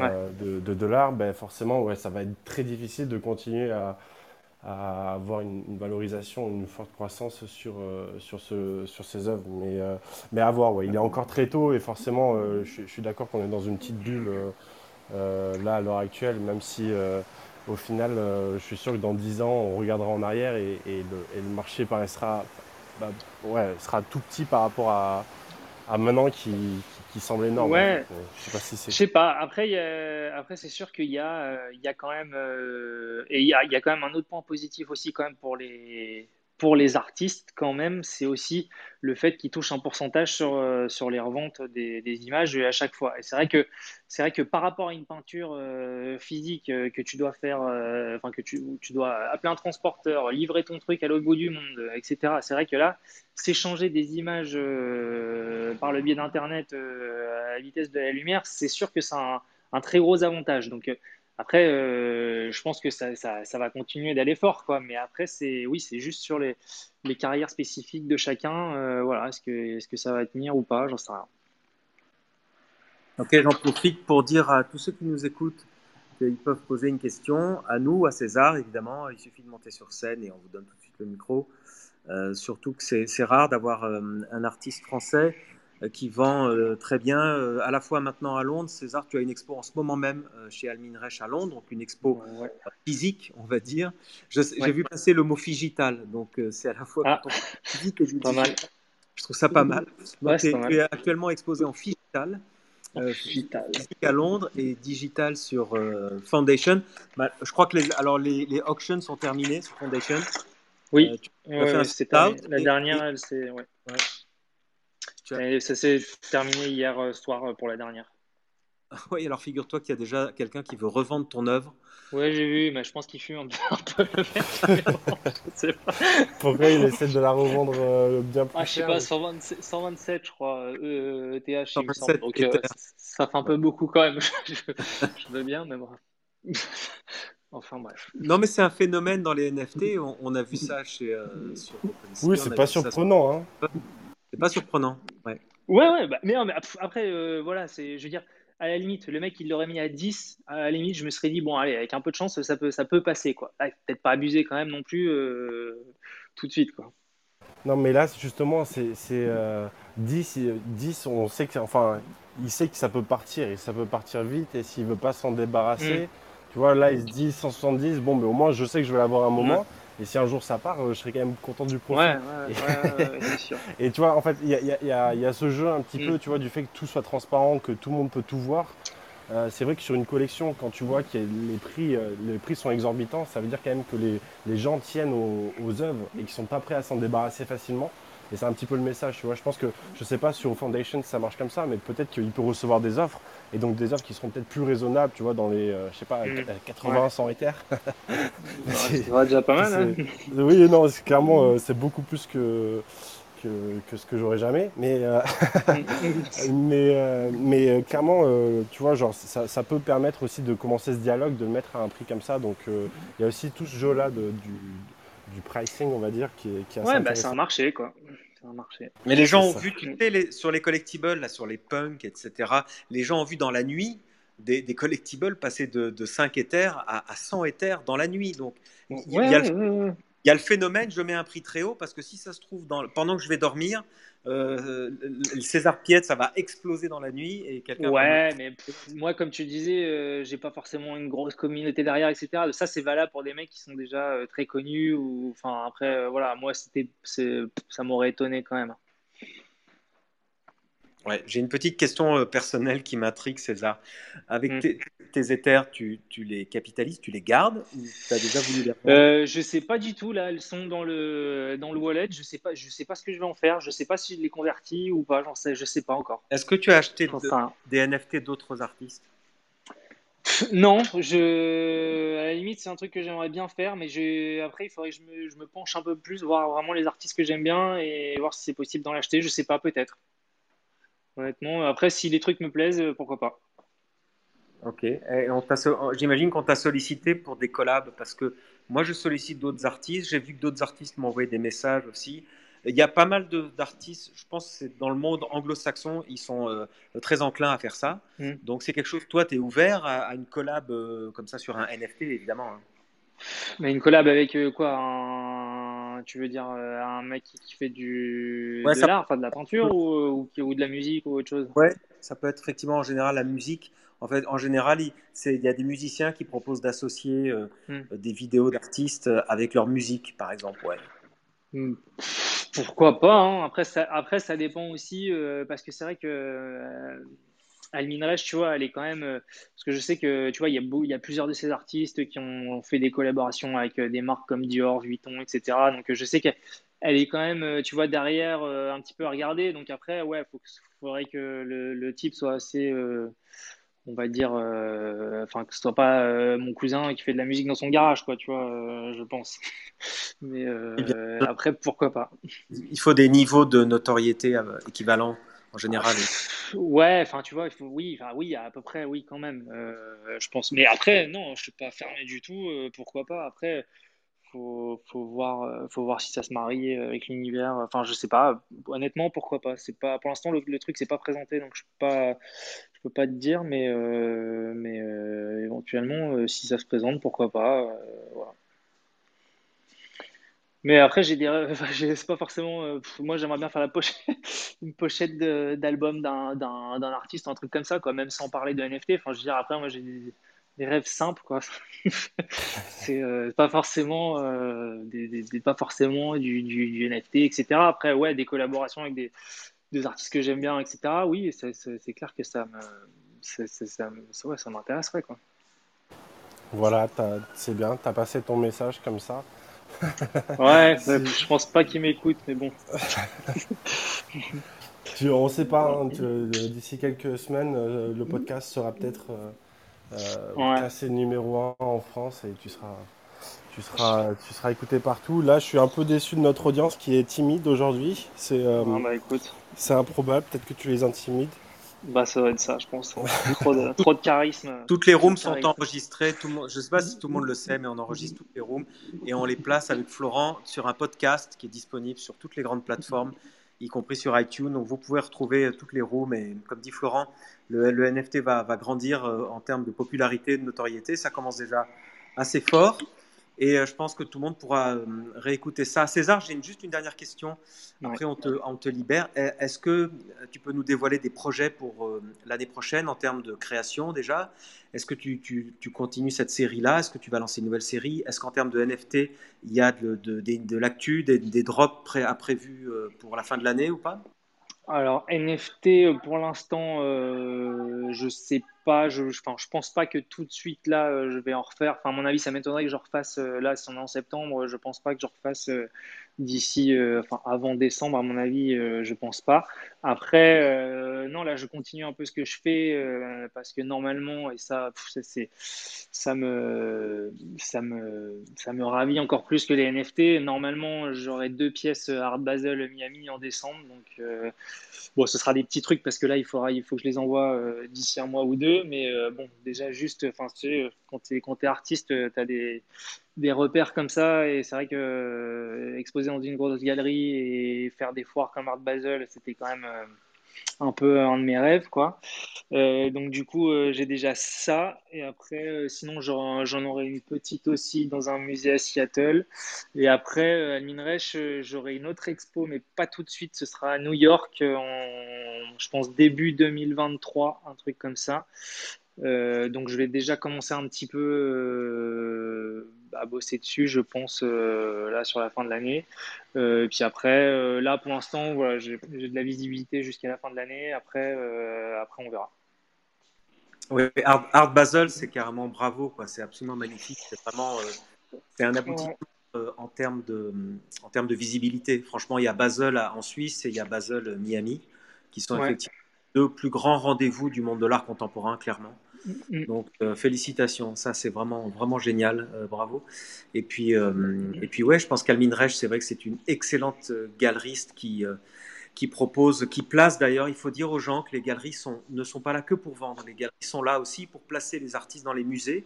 euh, de, dollars, ben forcément, ouais, ça va être très difficile de continuer à, à avoir une, valorisation, une forte croissance sur, sur, ce, sur ces œuvres. Mais, mais à voir, ouais. il est encore très tôt et forcément, je, je, suis d'accord qu'on est dans une petite bulle euh, là, à l'heure actuelle, même si euh, au final, euh, je suis sûr que dans 10 ans, on regardera en arrière et, le, marché paraîtra bah, ouais, sera tout petit par rapport à, maintenant qui, semble énorme. Ouais. je sais pas si c'est. Je sais pas. Après, après c'est sûr qu'il y a, il y a quand même, et il y a, il y a quand même un autre point positif aussi quand même pour les, pour les artistes, quand même, c'est aussi le fait qu'ils touchent un pourcentage sur, euh, sur les reventes des, images à chaque fois. Et c'est vrai que c'est vrai que par rapport à une peinture euh, physique euh, que tu dois faire, que tu, tu dois appeler un transporteur, livrer ton truc à l'autre bout du monde, etc. C'est vrai que là, s'échanger des images par le biais d'Internet à la vitesse de la lumière, c'est sûr que c'est un, un, très gros avantage. Donc après, euh, je pense que ça, ça, va continuer d'aller fort, quoi. Mais après, c'est oui, c'est juste sur les, les, carrières spécifiques de chacun. Euh, voilà, est-ce que, est-ce que ça va tenir ou pas J'en sais rien. Ok, j'en profite pour dire à tous ceux qui nous écoutent qu'ils peuvent poser une question à nous, à César, évidemment. Il suffit de monter sur scène et on vous donne tout de suite le micro. Euh, surtout que c'est rare d'avoir un artiste français qui vend euh, très bien, euh, à la fois maintenant à Londres. César, tu as une expo en ce moment même chez Almin Reich à Londres, donc une expo physique, on va dire. J'ai vu passer le mot figital, donc c'est à la fois ah. physique et digital. Je trouve ça pas mal. tu, es, actuellement exposé en figital. Phygital. à Londres et digital sur Foundation. Bah, je crois que les, alors les, les, auctions sont terminées sur Foundation. Oui, c'est la dernière, c'est ouais. Et ça s'est terminé hier euh, soir euh, pour la dernière. [laughs] Oui, alors figure-toi qu'il y a déjà quelqu'un qui veut revendre ton œuvre. Oui, j'ai vu, mais je pense qu'il fume un peu, le [laughs] Pourquoi il essaie de la revendre euh, bien plus ah, Je sais pas, 127, je crois, ETH, il me semble. Donc ça fait un peu beaucoup quand même. [laughs] je, veux bien, mais bon. Enfin bref. Non, mais c'est un phénomène dans les NFT. On, a vu ça chez. sur oui, c'est pas surprenant. Hein. C'est pas surprenant. Ouais, ouais, ouais bah, mais, mais, après, euh, voilà, c'est, je veux dire, à la limite, le mec, il l'aurait mis à 10. À la limite, je me serais dit, bon, allez, avec un peu de chance, ça peut, ça peut passer, quoi. Peut-être pas abuser quand même non plus euh, tout de suite, quoi. Non, mais là, justement, c'est, 10, 10, euh, on sait que, enfin, il sait que ça peut partir et ça peut partir vite. Et s'il veut pas s'en débarrasser, mm. tu vois, là, il se dit 170, bon, mais au moins, je sais que je vais l'avoir un moment. Mm. Et si un jour ça part, euh, je serais quand même content du profit. Ouais, ouais, ouais, c'est sûr. [laughs] et tu vois, en fait, il y a, y, a, y a, ce jeu un petit mm. peu, tu vois, du fait que tout soit transparent, que tout le monde peut tout voir. Euh, c'est vrai que sur une collection, quand tu vois que les prix, euh, les prix sont exorbitants, ça veut dire quand même que les, les gens tiennent aux, aux œuvres et qu'ils sont pas prêts à s'en débarrasser facilement. Et c'est un petit peu le message, tu vois. Je pense que, je sais pas sur Foundation ça marche comme ça, mais peut-être qu'il peut recevoir des offres, et donc des offres qui seront peut-être plus raisonnables, tu vois, dans les, euh, je sais pas, 80, mm. 100 Ethers. [laughs] c'est déjà pas mal, hein Oui, non, clairement, euh, c'est beaucoup plus que, que, que ce que j'aurais jamais. Mais, euh, [laughs] mais, euh, mais euh, clairement, tu vois, genre, ça, ça, peut permettre aussi de commencer ce dialogue, de le mettre à un prix comme ça. Donc il y a aussi tout ce jeu-là du, du pricing, on va dire, qui est, qui est assez Ouais, bah, c'est un marché, quoi. Un marché. Mais les gens ont vu, tu sais, les, sur les collectibles, là, sur les punks, etc., les gens ont vu dans la nuit des, des collectibles passer de, de 5 éthers à, à, 100 éthers dans la nuit. Donc, il y, a le, il y a le phénomène, je mets un prix très haut parce que si ça se trouve, dans, pendant que je vais dormir, euh, le César Piette, ça va exploser dans la nuit et quelqu'un. Ouais, mais moi, comme tu disais, euh, j'ai pas forcément une grosse communauté derrière, etc. Ça, c'est valable pour des mecs qui sont déjà euh, très connus ou, enfin, après, voilà, moi, c'était, ça m'aurait étonné quand même. Ouais, j'ai une petite question personnelle qui m'intrigue, César. Avec mm. tes, tes, éthers, tu, tu, les capitalises, tu les gardes ou tu as déjà voulu les euh, Je sais pas du tout. Là, elles sont dans le, dans le wallet. Je sais pas, je sais pas ce que je vais en faire. Je sais pas si je les convertis ou pas. Sais, je sais pas encore. Est-ce que tu as acheté des NFT d'autres artistes? Non, je, à la limite, c'est un truc que j'aimerais bien faire, mais je... après, il faudrait que je me, je me, penche un peu plus, voir vraiment les artistes que j'aime bien et voir si c'est possible d'en acheter. Je sais pas, peut-être. Honnêtement, après, si les trucs me plaisent, euh, pourquoi pas. Ok. J'imagine qu'on t'a sollicité pour des collabs parce que moi, je sollicite d'autres artistes. J'ai vu que d'autres artistes envoyé des messages aussi. Il y a pas mal d'artistes, je pense que dans le monde anglo-saxon, ils sont euh, très enclins à faire ça. Mm. Donc c'est quelque chose, toi, tu es ouvert à, une collab euh, comme ça sur un NFT, évidemment. Hein. Mais une collab avec quoi tu veux dire euh, un mec qui, fait du de l'art, enfin de la peinture ou, ou, de la musique ou autre chose? Ouais, ça peut être effectivement en général la musique. En fait, en général, il, il y a des musiciens qui proposent d'associer euh, hmm. des vidéos d'artistes avec leur musique, par exemple. Ouais. Hmm. Pourquoi pas hein. après, ça, après, ça dépend aussi, euh, parce que c'est vrai que Alminrech, tu vois, elle est quand même. Euh, parce que je sais que, tu vois, il y, a il y a plusieurs de ces artistes qui ont fait des collaborations avec euh, des marques comme Dior, Vuitton, etc. Donc, je sais qu'elle est quand même, euh, tu vois, derrière un petit peu à regarder. Donc, après, ouais, il faudrait que le, le, type soit assez. on va dire, enfin, que ce soit pas mon cousin qui fait de la musique dans son garage, quoi, tu vois, je pense. [laughs] Mais après, pourquoi pas Il faut des niveaux de notoriété équivalents en général. Ouais, enfin, tu vois, il faut, oui, oui, à peu près, oui, quand même, euh, je pense. Mais après, non, je suis pas fermé du tout. Euh, pourquoi pas Après, faut, faut voir, euh, faut voir si ça se marie avec l'univers. Enfin, je sais pas. Honnêtement, pourquoi pas C'est pas, pour l'instant, le, le truc s'est pas présenté, donc je peux pas, je peux pas te dire, mais, mais éventuellement, si ça se présente, pourquoi pas Voilà. Mais après, j'ai des rêves, [laughs] c'est pas forcément. Euh, moi, j'aimerais bien faire la pochette, [laughs] une pochette d'album d'un, artiste, un truc comme ça, quoi, même sans parler de NFT. Enfin, je veux dire, après, moi, j'ai des, rêves simples, quoi. [laughs] c'est euh, pas forcément, euh, des, pas forcément du, du, NFT, etc. Après, ouais, des collaborations avec des, des artistes que j'aime bien, etc. Oui, c'est, clair que ça ouais, m'intéresserait. Voilà, c'est bien, tu as passé ton message comme ça. [laughs] ouais, je pense pas qu'il m'écoute, mais bon. [laughs] tu, on sait pas, hein, d'ici quelques semaines, euh, le podcast sera peut-être euh, euh classé numéro 1 en France et tu seras, tu, seras, tu seras écouté partout. Là, je suis un peu déçu de notre audience qui est timide aujourd'hui. C'est euh, ah, bah, c'est improbable, peut-être que tu les intimides. Bah, ça va être ça, je pense. trop, de, trop de charisme. [laughs] Toutes les rooms sont enregistrées. Tout le monde, je ne sais pas si tout le monde le sait, mais on enregistre toutes les rooms et on les place avec Florent sur un podcast qui est disponible sur toutes les grandes plateformes, y compris sur iTunes. Donc vous pouvez retrouver toutes les rooms. Et comme dit Florent, le, le NFT va, va grandir euh, en termes de popularité, de notoriété. Ça commence déjà assez fort. Et euh, je pense que tout le monde pourra euh, réécouter ça. César, j'ai juste une dernière question. Après, on, te, on, te, libère. Est-ce que euh, tu peux nous dévoiler des projets pour l'année prochaine en termes de création déjà? Est-ce que tu, tu, tu, continues cette série-là? Est-ce que tu vas lancer une nouvelle série? Est-ce qu'en termes de NFT, il y a de, de, de, l'actu, des, des, drops pré à prévus pour la fin de l'année ou pas? Alors NFT, pour l'instant, euh, je sais pas, je, je, je pense pas que tout de suite là, euh, je vais en refaire. Enfin, à mon avis, ça m'étonnerait que je refasse euh, là, si on est en septembre, je pense pas que je refasse euh, d'ici, enfin, avant décembre, à mon avis, je pense pas. Après, non, là, je continue un peu ce que je fais parce que normalement, et ça, c'est, ça me, ça me, ça me ravit encore plus que les NFT. Normalement, j'aurai deux pièces Art Basel Miami en décembre, donc bon, ce sera des petits trucs parce que là, il faudra, il faut que je les envoie d'ici un mois ou deux mais euh, bon, déjà juste, tu quand tu es, es, artiste, euh, tu as des, des, repères comme ça, et c'est vrai que euh, exposer dans une grosse galerie et faire des foires comme Art Basel, c'était quand même un peu un de mes rêves, quoi. donc du coup, j'ai déjà ça, et après, sinon j'en aurai une petite aussi dans un musée à Seattle, et après, à Minreich, j'aurai une autre expo, mais pas tout de suite, ce sera à New York en je pense début 2023, un truc comme ça. Euh, donc je vais déjà commencer un petit peu euh, à bosser dessus, je pense, euh, là sur la fin de l'année. et puis après, là pour l'instant, voilà, j'ai de la visibilité jusqu'à la fin de l'année. Après, après, on verra. Oui, Art, Basel, c'est carrément bravo. C'est absolument magnifique. C'est vraiment, c'est un aboutissement en termes de, en termes de visibilité. Franchement, il y a Basel en Suisse et il y a Basel Miami qui sont effectivement deux plus grands rendez-vous du monde de l'art contemporain, clairement. Mm, mm. Donc euh, félicitations, ça c'est vraiment vraiment génial, euh, bravo. Et puis euh, et puis ouais, je pense qu'Almine Reich, c'est vrai que c'est une excellente galeriste qui qui propose, qui place d'ailleurs, il faut dire aux gens que les galeries sont, ne sont pas là que pour vendre, les galeries sont là aussi pour placer les artistes dans les musées.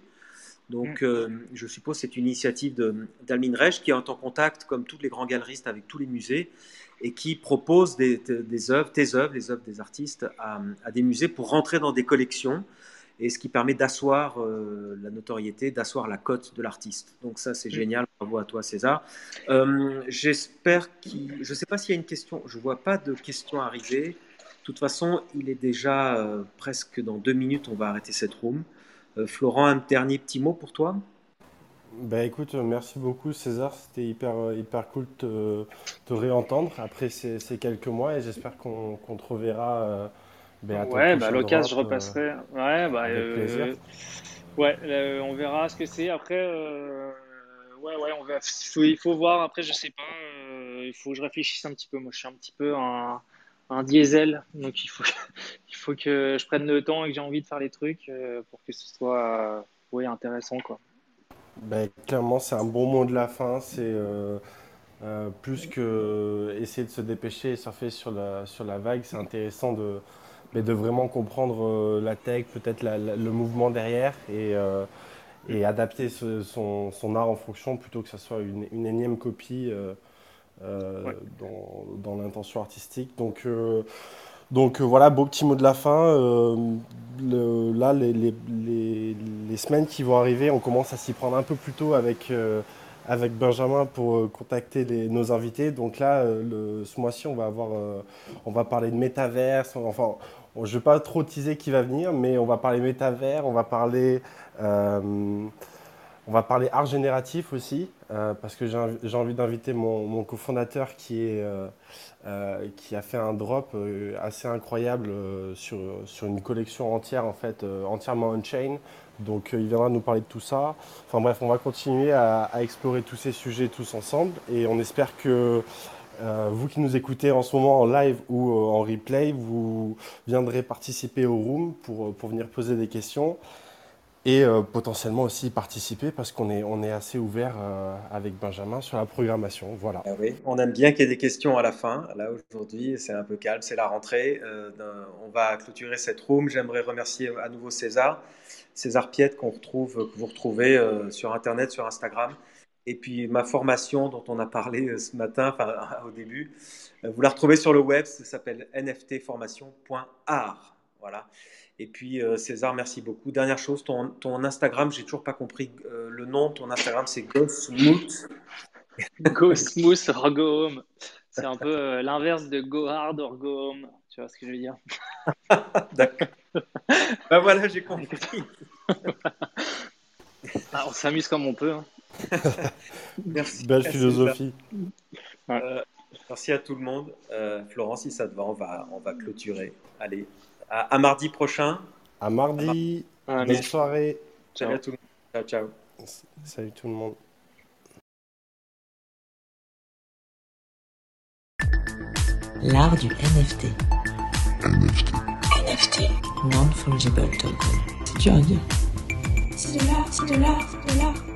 Donc mm. je suppose c'est une initiative d'Almine Reich qui est en contact, comme tous les grands galeristes, avec tous les musées et qui propose des, des, œuvres, tes œuvres, les œuvres des artistes, à, des musées pour rentrer dans des collections, et ce qui permet d'asseoir euh, la notoriété, d'asseoir la cote de l'artiste. Donc ça, c'est génial. Bravo à toi, César. Euh, j'espère qu'il... Je ne sais pas s'il y a une question. Je ne vois pas de questions arriver. De toute façon, il est déjà euh, presque dans deux minutes. On va arrêter cette room. Florent, un dernier petit mot pour toi? Bah écoute, merci beaucoup César, c'était hyper, hyper cool de te, réentendre après ces, ces, quelques mois et j'espère qu'on te reverra. Euh, ben, ouais, bah, l'occasion, je repasserai. ouais, bah, avec plaisir. ouais, on verra ce que c'est. Après, ouais, ouais, on va, il, faut, il faut voir. Après, je sais pas, il faut que je réfléchisse un petit peu. Moi, je suis un petit peu un, un diesel, donc il faut, [laughs] il faut que je prenne le temps et que j'ai envie de faire les trucs pour que ce soit ouais, intéressant, quoi. Ben, clairement, c'est un bon mot de la fin. C'est euh, euh, plus que essayer de se dépêcher et surfer sur la, sur la vague. C'est intéressant de, mais de vraiment comprendre euh, la tech, peut-être le mouvement derrière et, et adapter son, son, art en fonction plutôt que ce soit une, une énième copie dans, dans l'intention artistique. Donc, donc euh, voilà, beau petit mot de la fin. Euh, là, les, semaines qui vont arriver, on commence à s'y prendre un peu plus tôt avec, euh, avec Benjamin pour contacter nos invités. Donc là, ce mois-ci, on va avoir, on va parler de métaverse. Enfin, je ne vais pas trop teaser qui va venir, mais on va parler métavers, on va parler, on va parler art génératif aussi, parce que j'ai envie d'inviter mon, cofondateur qui est euh, qui a fait un drop euh, assez incroyable euh, sur, sur une collection entière, en fait, entièrement on-chain. Donc il viendra nous parler de tout ça. Enfin bref, on va continuer à, explorer tous ces sujets tous ensemble et on espère que vous qui nous écoutez en ce moment en live ou en replay, vous viendrez participer au room pour, pour venir poser des questions et euh, potentiellement aussi participer parce qu'on est, on est assez ouvert euh, avec Benjamin sur la programmation. Voilà. Ah on aime bien qu'il y ait des questions à la fin. Là, aujourd'hui, c'est un peu calme, c'est la rentrée. Euh, on va clôturer cette room. J'aimerais remercier à nouveau César, César Piette, qu'on retrouve, que vous retrouvez sur Internet, sur Instagram. Et puis ma formation dont on a parlé ce matin, enfin [laughs] au début, vous la retrouvez sur le web, ça s'appelle nftformation.art. Voilà. Et puis euh, César, merci beaucoup. Dernière chose, ton, ton Instagram, j'ai toujours pas compris euh, le nom. Ton Instagram, c'est Go Smooth. [laughs] go Smooth or Go Home. C'est un peu euh, l'inverse de Go Hard or Go Home. Tu vois ce que je veux dire? [laughs] D'accord. ben voilà, j'ai compris. Ah, on s'amuse comme on peut. Hein. [laughs] merci. Belle philosophie. merci à tout le monde. Florence, si ça te va, on va, on va clôturer. Allez, à, mardi prochain. À mardi. Ah, Bonne soirée. Salut à tout le monde. Ciao, ciao. Salut tout le monde. L'art du NFT. NFT. Non-fungible token. C'est dur à dire. C'est de l'art, c'est de l'art, c'est de l'art.